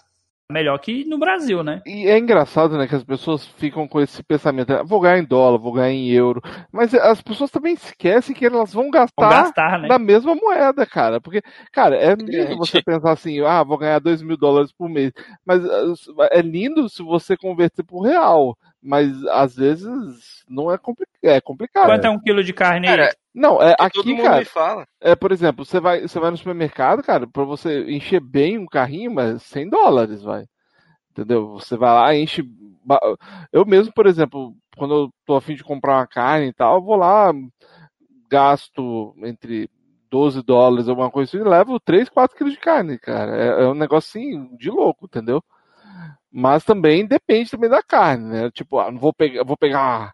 melhor que no Brasil, né? E é engraçado, né, que as pessoas ficam com esse pensamento, "Ah, vou ganhar em dólar, vou ganhar em euro, mas as pessoas também esquecem que elas vão gastar, Vão gastar, né? da mesma moeda, cara, porque, cara, é lindo Gente. você pensar assim, ah, vou ganhar 2 mil dólares por mês, mas ah, é lindo se você converter por real, mas às vezes não é, compli é complicado. Quanto é um quilo de carne aí? Cara, Não, é todo aqui, mundo cara, me fala. é, por exemplo, você vai, você vai no supermercado, cara, pra você encher bem um carrinho, mas 100 dólares, vai. Entendeu? Você vai lá, enche. Eu mesmo, por exemplo, quando eu tô afim de comprar uma carne e tal, eu vou lá, gasto entre 12 dólares, alguma coisa assim, e levo 3, 4 quilos de carne, cara. É, é um negócio assim, de louco, entendeu? Mas também depende também da carne, né? Tipo, ah, não vou pegar, vou pegar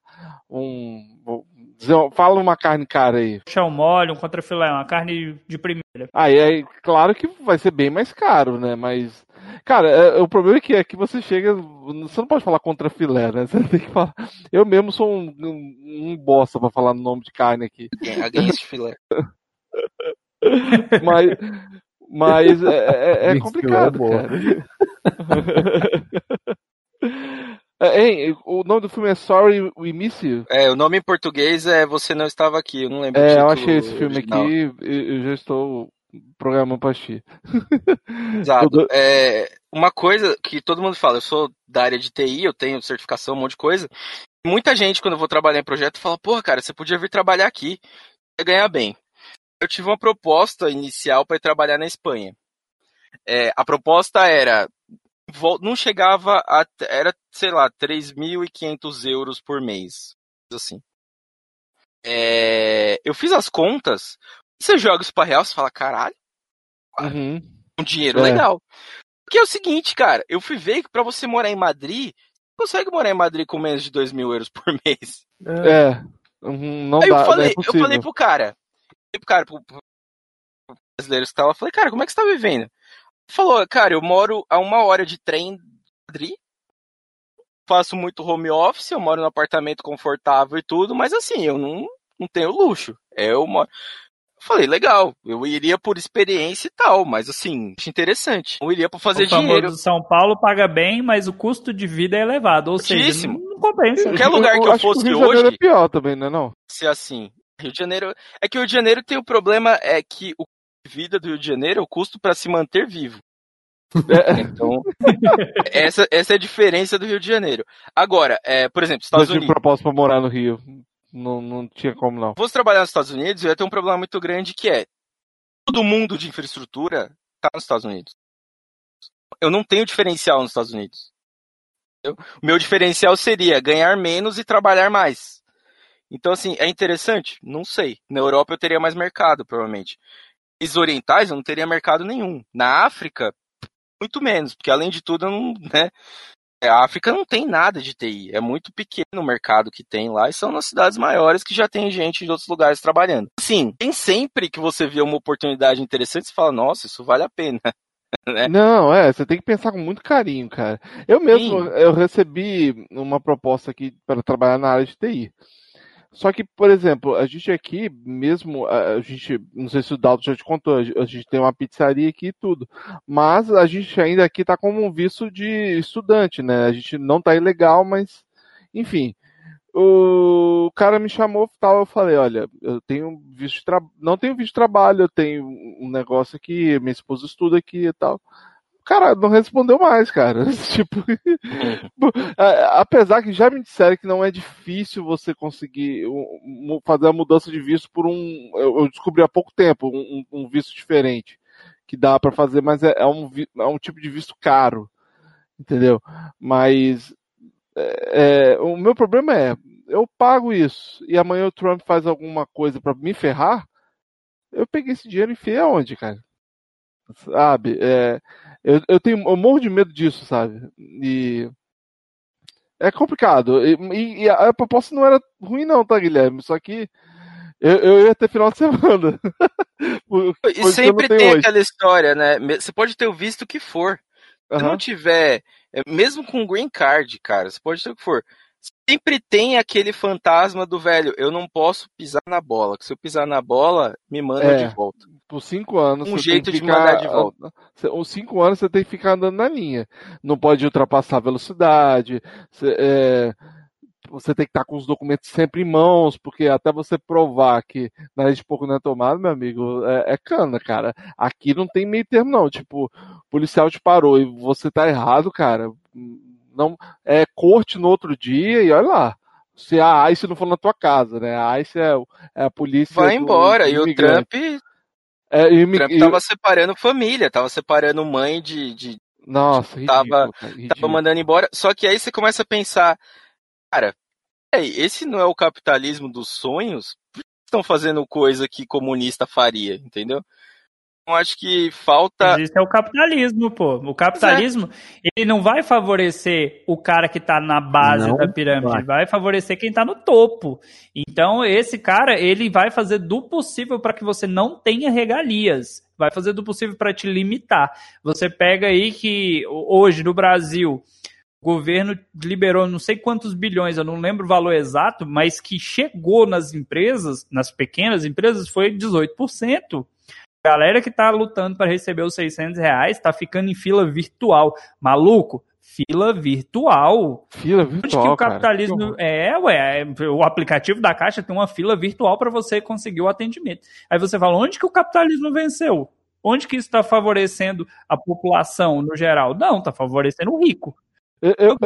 um. Vou dizer, fala uma carne cara aí. chão mole, um contrafilé, uma carne de primeira. Aí, aí, claro que vai ser bem mais caro, né? Mas, cara, é- o problema é que aqui você chega, você não pode falar contra filé, né? Você tem que falar. Eu mesmo sou um, um, um bosta pra falar no nome de carne aqui. Against filé. Mas, mas é, é- é complicado, é boa. cara. É, hein, o nome do filme é Sorry We Miss You. É, o nome em português é Você Não Estava Aqui. Eu não lembro o É, eu achei esse filme original. aqui, eu eu já estou programando pra assistir. Exato. É, uma coisa que todo mundo fala, eu sou da área de TI, eu tenho certificação, um monte de coisa. Muita gente, quando eu vou trabalhar em projeto, fala, porra, cara, você podia vir trabalhar aqui, ia ganhar bem. Eu tive uma proposta inicial para ir trabalhar na Espanha. É, a proposta era, não chegava a, era, sei lá, 3.500 euros por mês. Assim. É, eu fiz as contas, você joga isso pra real, você fala, caralho, Uhum. um dinheiro É. legal. Porque é o seguinte, cara, eu fui ver que pra você morar em Madrid, você consegue morar em Madrid com menos de 2 mil euros por mês. É, uhum, não Aí dá, eu falei, é eu falei pro cara, cara, pro, pro brasileiro que tava, eu falei, cara, como é que você tá vivendo? Falou, cara, eu moro a uma hora de trem de Madrid, faço muito home office, eu moro num apartamento confortável e tudo, mas assim, eu não, não tenho luxo. É uma. Eu falei, legal, eu iria por experiência e tal, mas assim, acho interessante. Eu iria pra fazer o famoso dinheiro. São Paulo paga bem, mas o custo de vida é elevado. Ou seja, Altíssimo. não, não compensa. Qualquer lugar que eu acho fosse o Janeiro hoje- é pior também, né, não? ser assim. Rio de Janeiro. É que o Rio de Janeiro tem o problema é que o custo de vida do Rio de Janeiro é o custo para se manter vivo. Então, essa, essa é a diferença do Rio de Janeiro. Agora, é, por exemplo, Estados eu tive Unidos. propósito pra morar no Rio. Não, não tinha como não. Fosse trabalhar nos Estados Unidos, eu ia ter um problema muito grande que é todo mundo de infraestrutura tá nos Estados Unidos. Eu não tenho diferencial nos Estados Unidos. O meu diferencial seria ganhar menos e trabalhar mais. Então, assim, é interessante? Não sei. Na Europa eu teria mais mercado, provavelmente. Países orientais eu não teria mercado nenhum. Na África, muito menos, porque além de tudo, eu não, né? A África não tem nada de TI. É muito pequeno o mercado que tem lá e são nas cidades maiores que já tem gente de outros lugares trabalhando. Sim, tem sempre que você vê uma oportunidade interessante, você fala, nossa, isso vale a pena. né? Não, é, você tem que pensar com muito carinho, cara. Eu mesmo, Sim. eu recebi uma proposta aqui para trabalhar na área de TI. Só que, por exemplo, a gente aqui, mesmo, a gente, não sei se o Dalton já te contou, a gente- tem uma pizzaria aqui e tudo, mas a gente ainda aqui está como um visto de estudante, né? A gente não tá ilegal, mas, enfim. O cara me chamou tal, eu falei, olha, eu tenho visto não tenho visto de trabalho, eu tenho um negócio aqui, minha esposa estuda aqui e tal. Cara não respondeu mais, cara. tipo, apesar que já me disseram que não é difícil você conseguir fazer a mudança de visto por um, eu descobri há pouco tempo, um, um- visto diferente que dá pra fazer, mas é, é um, é um tipo de visto caro, entendeu? Mas é, é, o meu problema é, eu pago isso e amanhã o Trump faz alguma coisa pra me ferrar, eu peguei esse dinheiro e enfiei aonde, cara? Sabe? É, eu, eu tenho, eu morro de medo disso, sabe? E é complicado. E, e- e a, a proposta não era ruim, não, tá, Guilherme? Só que eu, eu ia ter final de semana. E sempre tem hoje. aquela história, né? Você pode ter o visto que for. Se Aham. não tiver, é, mesmo com green card, cara, você pode ter o que for. Sempre tem aquele fantasma do velho, eu não posso pisar na bola, que se eu pisar na bola, me mandam É. de volta. Por cinco anos. Um você jeito tem de ficar, mandar de volta. Os cinco anos você tem que ficar andando na linha. Não pode ultrapassar a velocidade. Você, é, você tem que estar com os documentos sempre em mãos, porque até você provar que nariz de pouco não é tomado, meu amigo, é, é cana, cara. Aqui não tem meio termo, não. Tipo, o policial te parou e você tá errado, cara. Não, é corte no outro dia e olha lá. Se a ICE não for na tua casa, né? A ICE é, é a polícia. Vai do- embora. do E o. Trump, É, e o Trump e- tava separando família, tava separando mãe de. de Nossa, ridículo, tava- cara, tava ridículo. mandando embora. Só que aí você começa a pensar, cara, peraí, esse não é o capitalismo dos sonhos? Por que estão fazendo coisa que comunista faria, entendeu? Eu acho que falta. Mas isso é o capitalismo, pô. O capitalismo, ele não vai favorecer o cara que tá na base Não da pirâmide, vai. vai favorecer quem tá no topo. Então, esse cara, ele vai fazer do possível para que você não tenha regalias. Vai fazer do possível para te limitar. Você pega aí que hoje no Brasil o governo liberou não sei quantos bilhões, eu não lembro o valor exato, mas que chegou nas empresas, nas pequenas empresas, foi 18%. Galera que tá lutando para receber os 600 reais tá ficando em fila virtual. Maluco, fila virtual. Fila Onde virtual, que o cara. capitalismo. Horror. é, ué, é, o aplicativo da Caixa tem uma fila virtual para você conseguir o atendimento. Aí você fala, onde que o capitalismo venceu? Onde que isso está favorecendo a população no geral? Não, está favorecendo o rico. Eu, eu-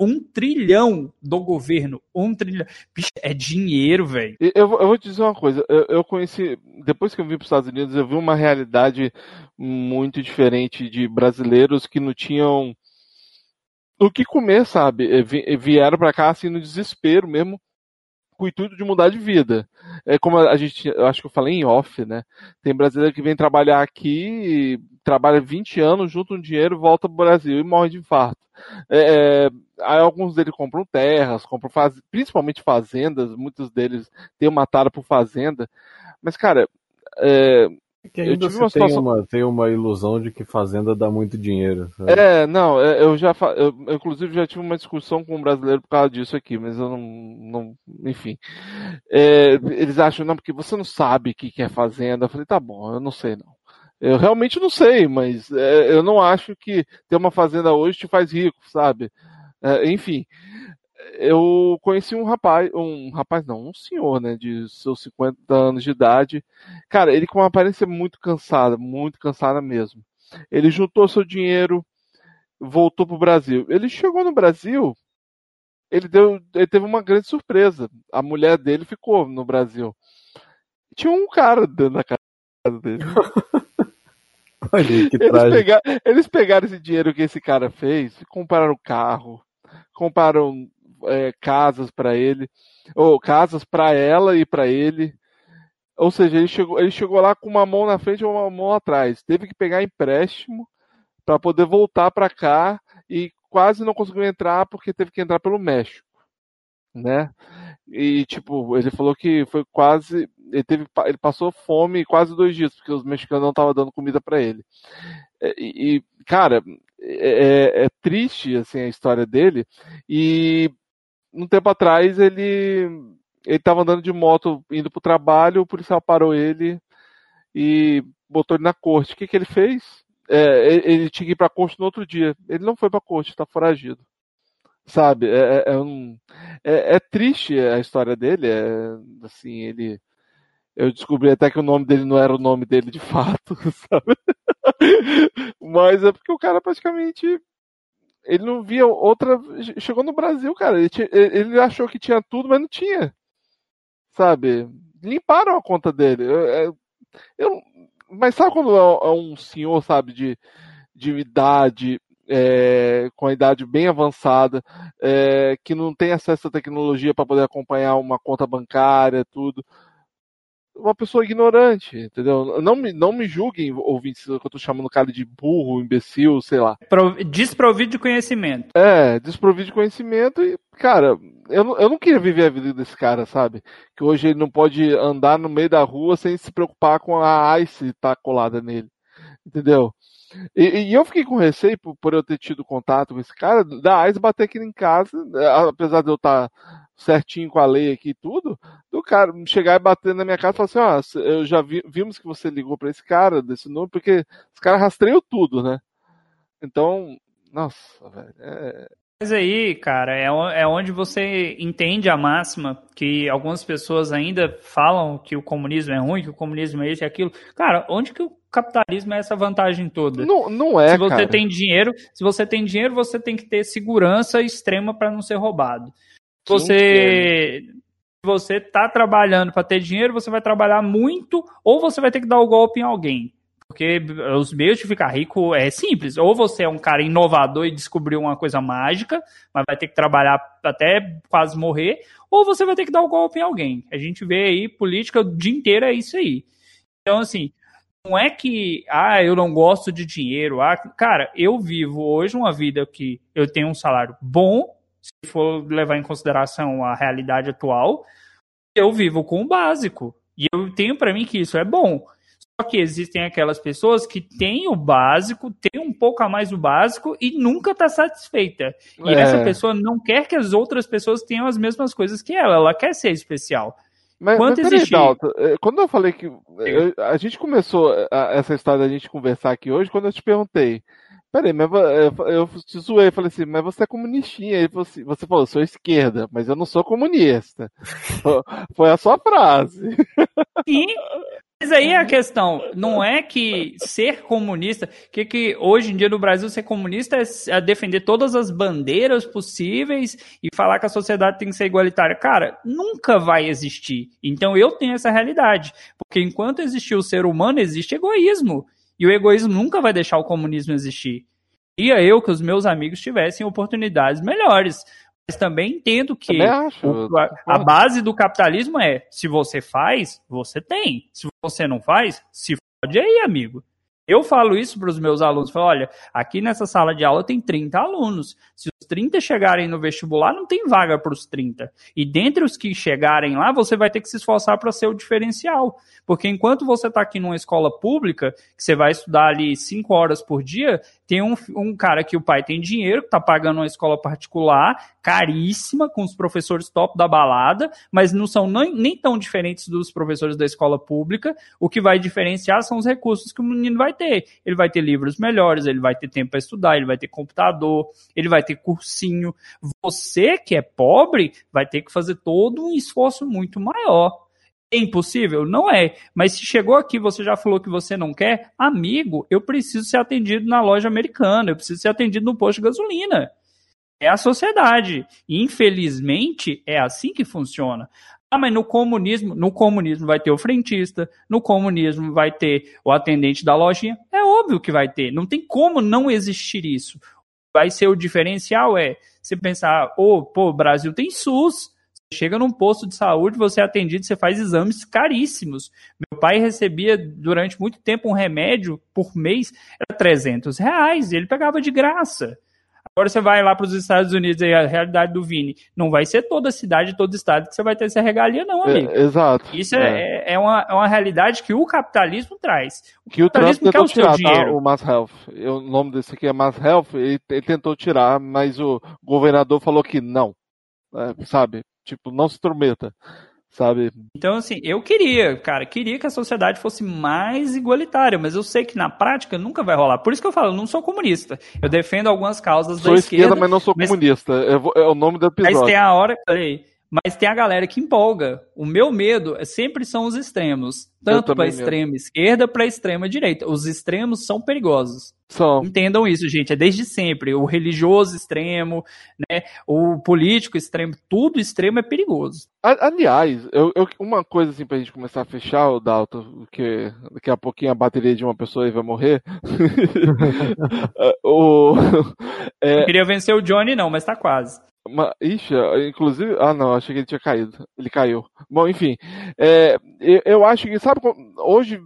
Um trilhão do governo. Um trilhão. Bicho, é dinheiro, velho. eu- eu vou- te dizer uma coisa. Eu, eu conheci, depois que eu vim para os Estados Unidos, eu vi uma realidade muito diferente de brasileiros que não tinham o que comer, sabe? Vi- Vieram para cá assim no desespero mesmo, com o intuito de mudar de vida. É como a gente, eu acho que eu falei em off, né? Tem brasileiro que vem trabalhar aqui, trabalha 20 anos, junta um dinheiro, volta pro Brasil e morre de infarto. É, é, aí alguns deles compram terras, compram faz, principalmente fazendas, muitos deles têm uma tara por fazenda. Mas, cara, é, Que Eu ainda tive se uma tem, situação- uma, tem uma ilusão de que fazenda dá muito dinheiro. sabe? É, não, é, eu já, eu, eu, inclusive já tive uma discussão com um brasileiro por causa disso aqui, mas eu não, não enfim. É, eles acham, não, porque você não sabe o que que é fazenda. Eu falei, tá bom, eu não sei não. Eu realmente não sei, mas é, eu não acho que ter uma fazenda hoje te faz rico, sabe? É, enfim, eu conheci um rapaz, um rapaz não, um senhor, né, de seus 50 anos de idade. Cara, ele com uma aparência muito cansada, muito cansada mesmo. Ele juntou seu dinheiro, voltou pro Brasil. Ele chegou no Brasil, ele, deu, ele teve uma grande surpresa. A mulher dele ficou no Brasil. Tinha um cara dentro da casa dele. Olha que Eles, trágico. pega- eles pegaram esse dinheiro que esse cara fez, e compraram carro, compraram é, casas para ele, ou casas para ela e para ele. Ou seja, ele chegou, ele chegou lá com uma mão na frente e uma mão atrás. Teve que pegar empréstimo para poder voltar para cá e quase não conseguiu entrar porque teve que entrar pelo México, né? E tipo, ele falou que foi quase, ele teve, ele passou fome quase dois dias porque os mexicanos não estavam dando comida para ele. É, E, e, cara, é, é triste assim a história dele. E um tempo atrás ele ele estava andando de moto indo pro trabalho, o policial parou ele e botou ele na corte. O que que ele fez? É, ele, ele tinha que ir pra corte no outro dia. Ele não foi pra corte, tá foragido. Sabe? É, é, é um, é, é triste a história dele. É, assim, ele. Eu descobri até que o nome dele não era o nome dele de fato, sabe? Mas é porque o cara praticamente. Ele não via outra. Chegou no Brasil, cara. Ele, tinha- ele achou que tinha tudo, mas não tinha. Sabe? Limparam a conta dele. Eu, eu- eu- mas sabe quando é um senhor, sabe, de, de idade, é, com a idade bem avançada, é, que não tem acesso à tecnologia para poder acompanhar uma conta bancária, tudo. Uma pessoa ignorante, entendeu? Não me, não me julguem, ouvintes, que eu tô chamando o cara de burro, imbecil, sei lá. Pro- Desprovido de conhecimento. É, desprovido de conhecimento e, cara, eu não, eu não queria viver a vida desse cara, sabe? Que hoje ele não pode andar no meio da rua sem se preocupar com a ICE estar colada nele. Entendeu? E, e eu fiquei com receio por, por eu ter tido contato com esse cara, da ICE bater aqui em casa, é, apesar de eu estar certinho com a lei aqui e tudo, do cara chegar e bater na minha casa e falar assim, ó, eu já vi, vimos que você ligou pra esse cara, desse número, porque os caras rastreiam tudo, né? Então, nossa, velho, é, Mas aí, cara, é, é onde você entende a máxima que algumas pessoas ainda falam que o comunismo é ruim, que o comunismo é isso e aquilo. Cara, onde que o capitalismo é essa vantagem toda? Não, não é, se você cara. tem dinheiro, se você tem dinheiro, você tem que ter segurança extrema para não ser roubado. Você se você tá trabalhando para ter dinheiro, você vai trabalhar muito ou você vai ter que dar o golpe em alguém. Porque os meios de ficar rico é simples. Ou você é um cara inovador e descobriu uma coisa mágica, mas vai ter que trabalhar até quase morrer, ou você vai ter que dar o golpe em alguém. A gente vê aí, política o dia inteiro é isso aí. Então, assim, não é que, ah, eu não gosto de dinheiro. Ah, cara, eu vivo hoje uma vida que eu tenho um salário bom, se for levar em consideração a realidade atual, eu vivo com o básico. E eu tenho para mim que isso é bom. Só que existem aquelas pessoas que têm o básico, têm um pouco a mais do básico e nunca está satisfeita. E É. essa pessoa não quer que as outras pessoas tenham as mesmas coisas que ela. Ela quer ser especial. Mas, Quanto mas peraí, existe- Dalton, eh, quando eu falei que. eu- a gente começou a- essa história da gente conversar aqui hoje quando eu te perguntei. Peraí, mas eu, eu te zoei, falei assim, mas você é comunistinha. Aí você, você falou, sou esquerda, mas eu não sou comunista. Foi- Foi a sua frase. Sim. Mas aí a questão não é que ser comunista, que, que hoje em dia no Brasil ser comunista é é defender todas as bandeiras possíveis e falar que a sociedade tem que ser igualitária. Cara, nunca vai existir. Então eu tenho essa realidade. Porque enquanto existir o ser humano, existe egoísmo. E o egoísmo nunca vai deixar o comunismo existir. Queria eu que os meus amigos tivessem oportunidades melhores. Mas também entendo que Também acho. o- a, a base do capitalismo é: se você faz, você tem. Se você não faz, se fode aí, amigo. Eu falo isso para os meus alunos. Falo, olha, aqui nessa sala de aula tem 30 alunos. Se os 30 chegarem no vestibular, não tem vaga para os 30. E dentre os que chegarem lá, você vai ter que se esforçar para ser o diferencial. Porque enquanto você está aqui numa escola pública, que você vai estudar ali 5 horas por dia, tem um, um cara que o pai tem dinheiro, que está pagando uma escola particular, caríssima, com os professores top da balada, mas não são nem, nem tão diferentes dos professores da escola pública. O que vai diferenciar são os recursos que o menino vai ter. Ele vai ter livros melhores, ele vai ter tempo para estudar, ele vai ter computador, ele vai ter cursinho. Você que é pobre vai ter que fazer todo um esforço muito maior. Impossível? Não é. Mas se chegou aqui você já falou que você não quer, amigo, eu preciso ser atendido na loja americana, eu preciso ser atendido no posto de gasolina. É a sociedade. Infelizmente, é assim que funciona. Ah, mas no comunismo, no comunismo vai ter o frentista, no comunismo vai ter o atendente da lojinha. É óbvio que vai ter. Não tem como não existir isso. Vai ser o diferencial é você pensar, oh, pô, o Brasil tem SUS. Chega num posto de saúde, você é atendido, você faz exames caríssimos. Meu pai recebia durante muito tempo um remédio por mês, era 300 reais, e ele pegava de graça. Agora você vai lá para os Estados Unidos e a realidade do Vini. Não vai ser toda cidade, todo estado que você vai ter essa regalia, não, amigo. É, exato. Isso é, é, uma, é uma realidade que o capitalismo traz. O Que o Trump capitalismo quer o seu tirar, tá? dinheiro. O Mass Health. O nome desse aqui é Mass Health. Ele, ele tentou tirar, mas o governador falou que não. É, sabe? Tipo, não se intrometa. Sabe? Então, assim, eu queria, cara, queria que a sociedade fosse mais igualitária, mas eu sei que na prática nunca vai rolar. Por isso que eu falo, eu não sou comunista. Eu defendo algumas causas Sou da esquerda, esquerda, mas não sou mas- comunista. Vou- é o nome do Mas episódio. tem a hora. Peraí. Mas tem a galera que empolga. O meu medo é sempre são os extremos. Tanto para a extrema esquerda para a extrema direita. Os extremos são perigosos. São. Entendam isso, gente. É desde sempre. O religioso extremo, né? O político extremo, tudo extremo é perigoso. A- Aliás, eu, eu- uma coisa assim pra gente começar a fechar o Dalton, que daqui a pouquinho a bateria de uma pessoa aí vai morrer. o, é, Eu queria vencer o Johnny, não, mas tá quase. Uma, ixi, inclusive. Ah, não, achei que ele tinha caído. Ele caiu. Bom, enfim. é, eu, eu acho que, sabe, hoje.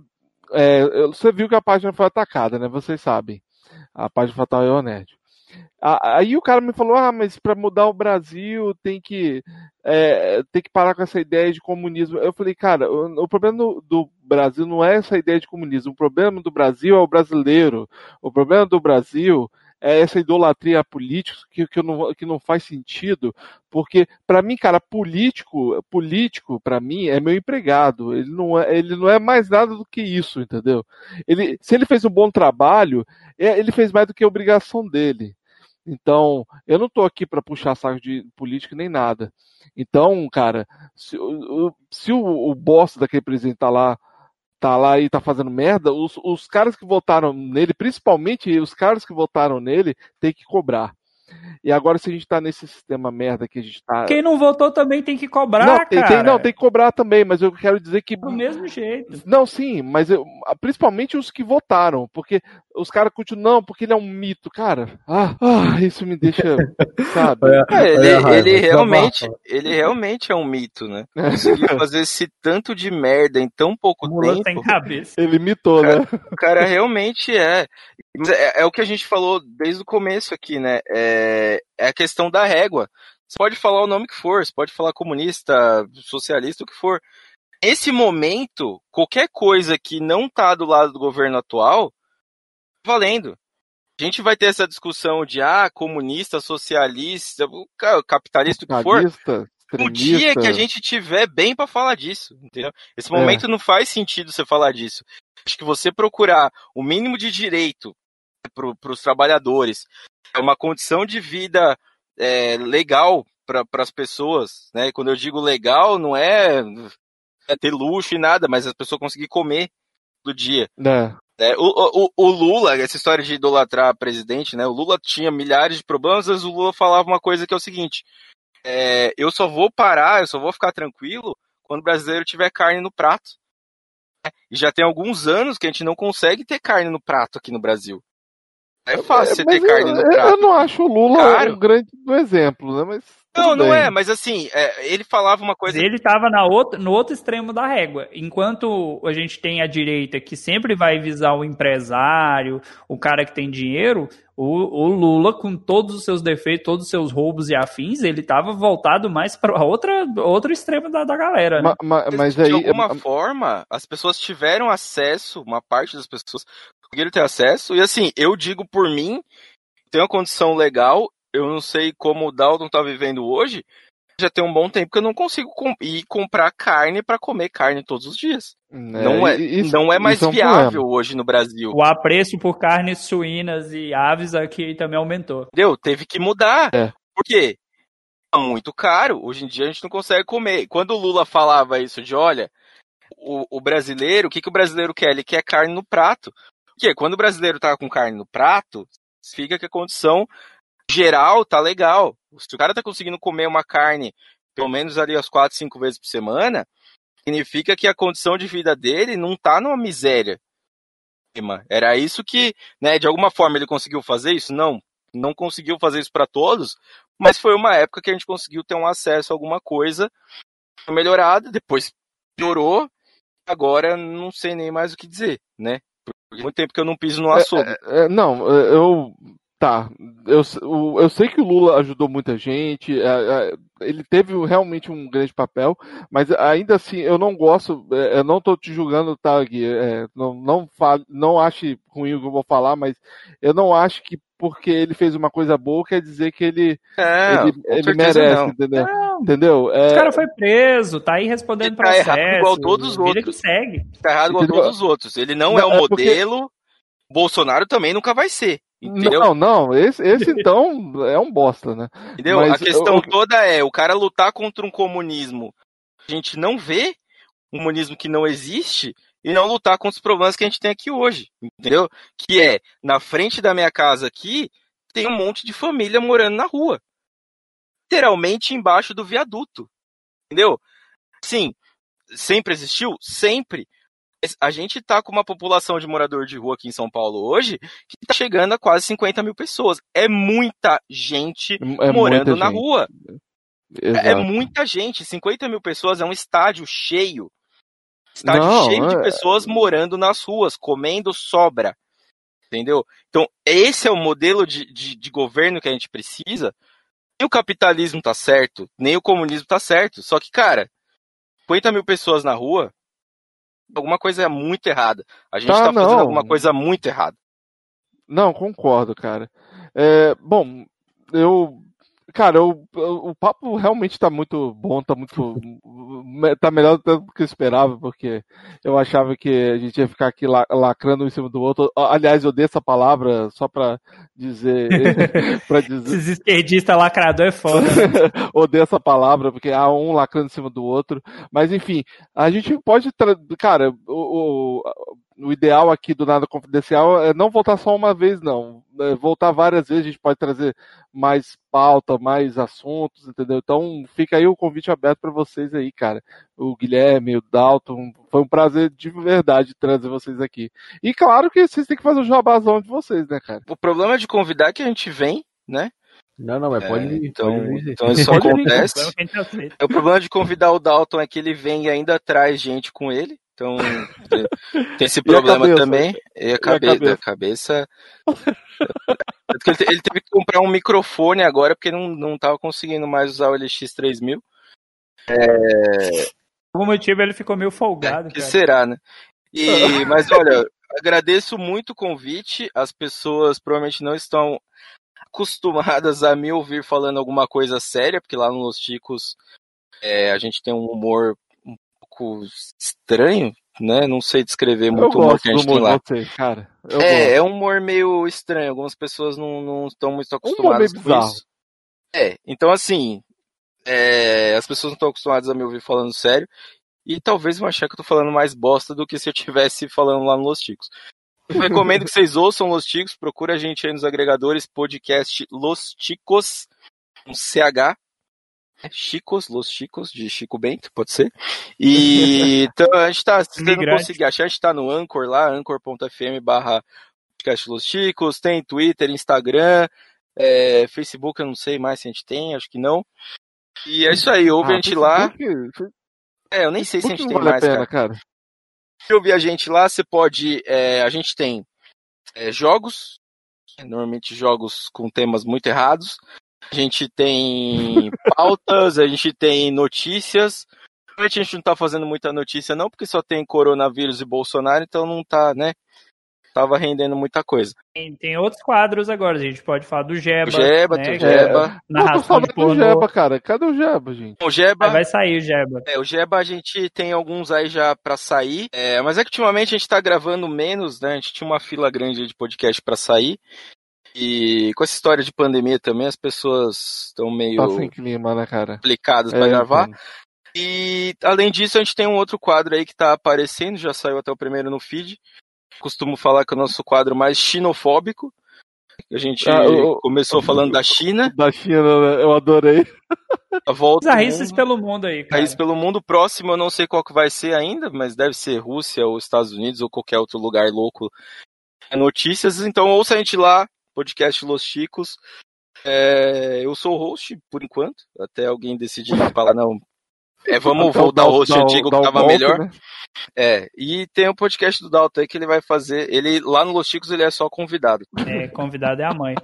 é, você viu que a página foi atacada, né? Vocês sabem. A página Fatal é Nerd. A- Aí o cara me falou: ah, mas para mudar o Brasil tem que é, tem que parar com essa ideia de comunismo. Eu falei, cara, o, o problema do, do Brasil não é essa ideia de comunismo. O problema do Brasil é o brasileiro. O problema do Brasil é essa idolatria a políticos que, que, não, que não faz sentido. Porque, para mim, cara, político, político, para mim, é meu empregado. Ele não é, ele não é mais nada do que isso, entendeu? Ele, se ele fez um bom trabalho, é, ele fez mais do que a obrigação dele. Então, eu não estou aqui para puxar saco de política nem nada. Então, cara, se, se o, o boss daquele presidente tá lá, tá lá e tá fazendo merda, os, os caras que votaram nele, principalmente os caras que votaram nele, tem que cobrar. E agora, se a gente tá nesse sistema merda que a gente tá. Quem não votou também tem que cobrar, não, tem, cara. tem- não, tem que cobrar também, mas eu quero dizer que. Do mesmo jeito. Não, sim, mas eu- principalmente os que votaram, porque os caras continuam, não, porque ele é um mito, cara. Ah, ah, isso me deixa, sabe? É, ele, ele desabafo. realmente, ele realmente é um mito, né? Conseguir fazer esse tanto de merda em tão pouco Mula tempo. sem cabeça. Ele mitou, né? O cara realmente é. É, é o que a gente falou desde o começo aqui, né? É, é a questão da régua. Você pode falar o nome que for, você pode falar comunista, socialista, o que for. Nesse momento, qualquer coisa que não tá do lado do governo atual, tá valendo. A gente vai ter essa discussão de ah, comunista, socialista, capitalista, o que for. Capitalista, O dia que a gente tiver bem pra falar disso, entendeu? Esse É. momento não faz sentido você falar disso. Acho que você procurar o mínimo de direito para os trabalhadores, uma condição de vida é, legal para as pessoas, né? E Quando eu digo legal, não é, é ter luxo e nada, mas a pessoa conseguir comer do dia. Né? Né? O, o, o Lula, essa história de idolatrar presidente, né? O Lula tinha milhares de problemas, mas o Lula falava uma coisa que é o seguinte: é, eu só vou parar, eu só vou ficar tranquilo quando o brasileiro tiver carne no prato. E já tem alguns anos que a gente não consegue ter carne no prato aqui no Brasil. É fácil você Mas ter carne eu, no eu prato. não acho o Lula Caro. um grande exemplo, né? Mas Não, tudo não bem. é, mas assim, é, ele falava uma coisa. Ele estava no outro extremo da régua. Enquanto a gente tem a direita que sempre vai visar o empresário, o cara que tem dinheiro, o, o Lula, com todos os seus defeitos, todos os seus roubos e afins, ele estava voltado mais para outra outro extremo da, da galera. Né? Ma- ma- Mas, de aí. alguma forma, as pessoas tiveram acesso, uma parte das pessoas conseguiram ter acesso, e assim, eu digo por mim, tenho uma condição legal, eu não sei como o Dalton tá vivendo hoje, já tem um bom tempo que eu não consigo com- ir comprar carne para comer carne todos os dias. não, é, isso- não é mais isso um viável problema. hoje no Brasil. O apreço por carnes suínas e aves aqui também aumentou. Entendeu? Teve que mudar. É. Por quê? Tá muito caro. Hoje em dia a gente não consegue comer. Quando o Lula falava isso de, olha, o, o brasileiro, o que, que o brasileiro quer? Ele quer carne no prato. Porque quando o brasileiro tá com carne no prato, significa que a condição geral tá legal. Se o cara tá conseguindo comer uma carne pelo menos ali as quatro, cinco vezes por semana, significa que a condição de vida dele não tá numa miséria. Era isso que, né, de alguma forma ele conseguiu fazer isso? Não, não conseguiu fazer isso para todos, mas foi uma época que a gente conseguiu ter um acesso a alguma coisa melhorada, depois piorou, agora não sei nem mais o que dizer, né? Por muito tempo que eu não piso no açougue. É, é, não, eu Tá, eu, eu sei que o Lula ajudou muita gente, é, é, ele teve realmente um grande papel, mas ainda assim eu não gosto, é, eu não estou te julgando, tá, Gui? É, não, não, fale, não ache ruim o que eu vou falar, mas eu não acho que porque ele fez uma coisa boa quer dizer que ele, não, ele, ele merece, não. entendeu? Não. entendeu? É... O cara foi preso, tá aí respondendo para tá errado igual todos os outros. que segue. Tá errado igual entendeu? todos os outros. Ele não, não é o modelo, porque... Bolsonaro também nunca vai ser. Entendeu? Não, não, esse, esse então é um bosta, né? Entendeu? Mas, a questão eu... toda é o cara lutar contra um comunismo que a gente não vê, um comunismo que não existe, e não lutar contra os problemas que a gente tem aqui hoje, entendeu? Que é, na frente da minha casa aqui, tem um monte de família morando na rua. Literalmente embaixo do viaduto. Entendeu? Sim, sempre existiu? Sempre a gente está com uma população de morador de rua aqui em São Paulo hoje que está chegando a quase 50 mil pessoas. É muita gente é morando muita na gente. rua. É, é Exato. É muita gente. 50 mil pessoas é um estádio cheio. Estádio Não, cheio é... de pessoas morando nas ruas, comendo sobra. Entendeu? Então, esse é o modelo de, de, de governo que a gente precisa. Nem o capitalismo tá certo, nem o comunismo tá certo. Só que, cara, 50 mil pessoas na rua alguma coisa é muito errada. A gente tá, tá fazendo alguma coisa muito errada. Não, concordo, cara. É, bom, eu. Cara, o, o papo realmente tá muito bom, tá muito. tá melhor do que eu esperava, porque eu achava que a gente ia ficar aqui lacrando um em cima do outro. Aliás, eu dei essa palavra só pra dizer. pra dizer... Esses esquerdistas lacrador é foda. Odeio essa palavra, porque há um lacrando em cima do outro. Mas enfim, a gente pode. Tra... Cara, o, o, o ideal aqui do Nada Confidencial é não voltar só uma vez, não. É voltar várias vezes, a gente pode trazer mais pauta, mais assuntos, entendeu? Então fica aí o convite aberto para vocês aí, cara. O Guilherme, o Dalton, foi um prazer de verdade trazer vocês aqui. E claro que vocês têm que fazer o jabazão de vocês, né, cara? O problema de convidar é que a gente vem, né? Não, não, mas pode, é, então, pode. Então isso acontece. É o problema de convidar o Dalton é que ele vem e ainda traz gente com ele. Então, tem esse problema também. E a cabeça. a cabeça. ele, teve que comprar um microfone agora porque não, não tava conseguindo mais usar o LX3000. É... Por algum motivo ele ficou meio folgado. É, que será, né? E, mas olha, agradeço muito o convite. As pessoas provavelmente não estão acostumadas a me ouvir falando alguma coisa séria, porque lá nos Ticos é, a gente tem um humor pouco estranho, né? Não sei descrever muito o humor que a gente tem lá. Você, cara. Eu é, gosto. é um humor meio estranho. Algumas pessoas não, estão muito acostumadas um com bizarro. isso. É, então assim, é, as pessoas não estão acostumadas a me ouvir falando sério. E talvez vão achar que eu tô falando mais bosta do que se eu estivesse falando lá no Los Ticos. Eu recomendo que vocês ouçam Los Ticos, procura a gente aí nos agregadores, podcast Los Ticos, um CH, Chicos, Los Chicos, de Chico Bento, pode ser. E então a gente tá, se você não conseguir achar, a gente tá no Anchor lá, anchor.fm barra podcast Los Chicos, tem Twitter, Instagram, é, Facebook, eu não sei mais se a gente tem, acho que não. E é isso aí, ouve ah, a gente lá. É, eu nem sei se a gente tem vale mais, pena, cara. cara. Se ouvir a gente lá, você pode. É, a gente tem é, jogos, normalmente jogos com temas muito errados. A gente tem pautas, a gente tem notícias. A gente não tá fazendo muita notícia não, porque só tem coronavírus e Bolsonaro, então não tá, né? Tava rendendo muita coisa. Tem, tem outros quadros agora, a gente pode falar do Jeba. O Jeba, né? tem o Jeba. É, narração de pornô. Jeba, cara. Cadê o Jeba, gente? O Jeba... vai sair o Jeba. É, o Jeba a gente tem alguns aí já pra sair, é, mas é que ultimamente a gente tá gravando menos, né? A gente tinha uma fila grande de podcast pra sair, e com essa história de pandemia também, as pessoas estão meio tá sem clima, né, cara? complicadas para é, gravar. E além disso, a gente tem um outro quadro aí que tá aparecendo, já saiu até o primeiro no feed. Costumo falar que é o nosso quadro mais xenofóbico. A gente Ah, o- começou falando da China, Da China, né? eu adorei. a volta Os ao arristas mundo. pelo mundo aí, cara. País pelo mundo próximo, eu não sei qual que vai ser ainda, mas deve ser Rússia ou Estados Unidos ou qualquer outro lugar louco. É Notícias, então ouça a gente lá, podcast Los Chicos. É, eu sou o host, por enquanto, até alguém decidir falar, não, é, vamos Até voltar ao host antigo que tava golpe, melhor. né? É, e tem o podcast do Dalton aí que ele vai fazer, ele lá no Los Chicos ele é só convidado. É, convidado é a mãe.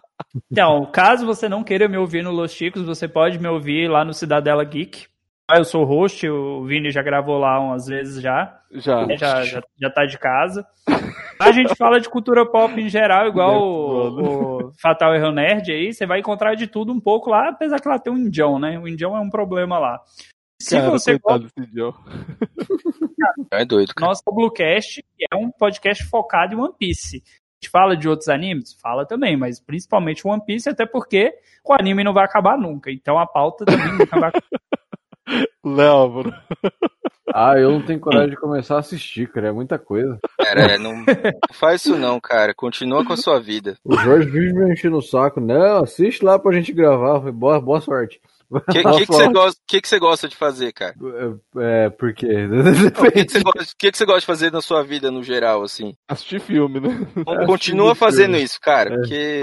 Então, caso você não queira me ouvir no Los Chicos, você pode me ouvir lá no Cidadela Geek. Ah, Eu sou o host, o Vini já gravou lá umas vezes já. Já. É, já, já, já tá de casa. A gente fala de cultura pop em geral, igual o, o Fatal Erro Nerd aí. Você vai encontrar de tudo um pouco lá, apesar que lá tem um indião, né? O indião é um problema lá. Se Cara, você Joe. É doido, cara. Nosso Bluecast é um podcast focado em One Piece. A gente fala de outros animes? Fala também, mas principalmente One Piece, até porque o anime não vai acabar nunca. Então a pauta também nunca vai acabar. Léo, mano. Ah, eu não tenho coragem de começar a assistir, cara. É muita coisa. Cara, é, não, não faz isso não, cara. Continua com a sua vida. O Jorge vive me enchendo o saco. Não, assiste lá pra gente gravar. Boa, boa sorte. O que, que, que, você gosta, que, que você gosta de fazer, cara? É, é porque. O que, que, você gosta, que, que você gosta de fazer na sua vida no geral, assim? Assistir filme, né? Continua Assistir fazendo filme. isso, cara, É. porque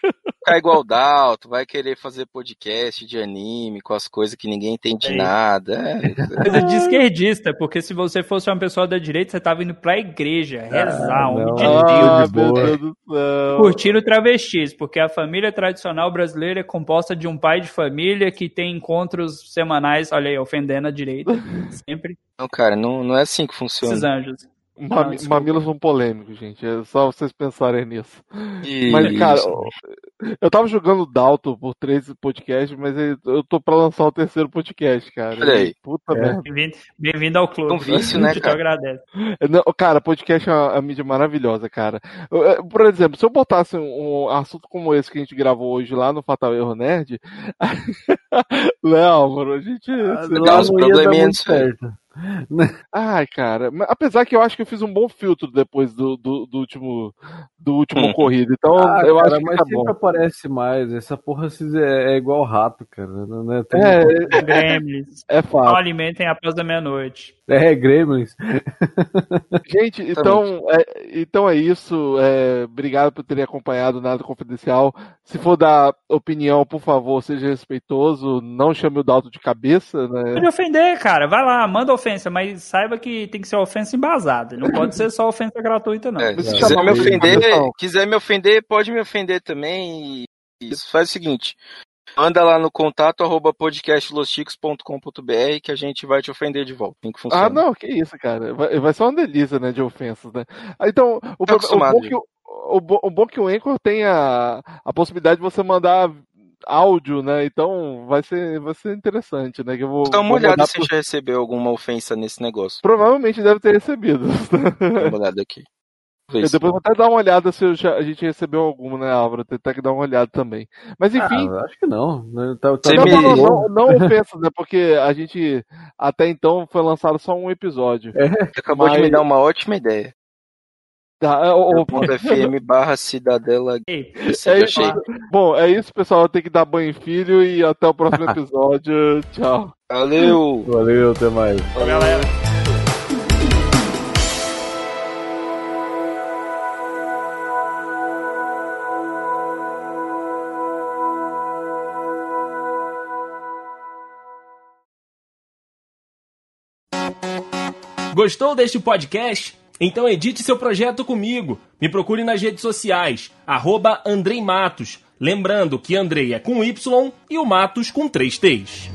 ficar igual o Dalton, vai querer fazer podcast de anime com as coisas que ninguém entende É. nada. É, Coisa de esquerdista, porque se você fosse uma pessoa da direita, você tava indo pra igreja, rezar, um não. de Ah, Deus, Ah, meu boa. Deus do céu. curtindo travestis, porque a família tradicional brasileira é composta de um pai de família que tem encontros semanais, olha aí, ofendendo a direita, sempre, não, cara, não, não é assim que funciona. esses anjos. Mami- Não, mamilos são polêmicos, gente. É só vocês pensarem nisso. E- Mas, cara, eu tava jogando Dalton por três podcasts, mas eu tô pra lançar o terceiro podcast, cara. Olha aí. Puta É. merda. Bem-vindo bem ao clube. Um vício, né, A gente cara? agradece. Não, cara, podcast é uma, uma mídia maravilhosa, cara. Eu, é, Por exemplo, se eu botasse um, um assunto como esse que a gente gravou hoje lá no Fatal Erro Nerd, Léo, mano, a gente. dá lá, dar probleminhas certo. Ai, cara, apesar que eu acho que eu fiz um bom filtro depois do, do, do último do último Hum. corrido. Então Ah, eu cara, acho que mas tá sempre bom. aparece mais. Essa porra é, é igual rato, cara. Não é, tem- É, Gremlins. é Não fato. alimentem após da meia-noite. é Gremlins. Gente, então é, então é isso. É, obrigado por terem acompanhado Nada Confidencial. Se for dar opinião, por favor, seja respeitoso. Não chame o Dalton de cabeça, né? Pode ofender, cara. Vai lá, manda ofensa, mas saiba que tem que ser ofensa embasada. Não pode ser só ofensa gratuita, não. É, se se quiser chamar me ofender, quiser me ofender, pode me ofender também. E isso faz o seguinte: manda lá no contato arroba podcastlosticos.com.br que a gente vai te ofender de volta. Tem que funcionar. Ah, não, que isso, cara. Vai, vai ser uma delícia, né, de ofensas, né? Ah, Então, o, Tá o bom que o, o bom que o Anchor tem a, a possibilidade de você mandar áudio, né? Então vai ser, vai ser interessante, né? Que eu vou, Dá uma vou olhada se pro- já recebeu alguma ofensa nesse negócio. Provavelmente deve ter recebido. Dá uma olhada aqui. Eu se- depois vou até dar uma olhada se eu já- a gente recebeu alguma, né, Álvaro? Tentar que dar uma olhada também. Mas enfim. Ah, acho que não. né? Tá, tá Você não, não, não, não, não ofensas, né? Porque a gente até então foi lançado só um episódio. Você acabou de me dar uma ótima ideia. Tá, é, o- .fm barra cidadela. Ei, É isso. Bom, é isso, pessoal. Tenho que dar banho em filho e até o próximo episódio. Tchau. Valeu! Valeu, até mais. Ô, galera. Gostou deste podcast? Então edite seu projeto comigo. Me procure nas redes sociais, arroba. Lembrando que Andrei é com Y e o Matos com três T's.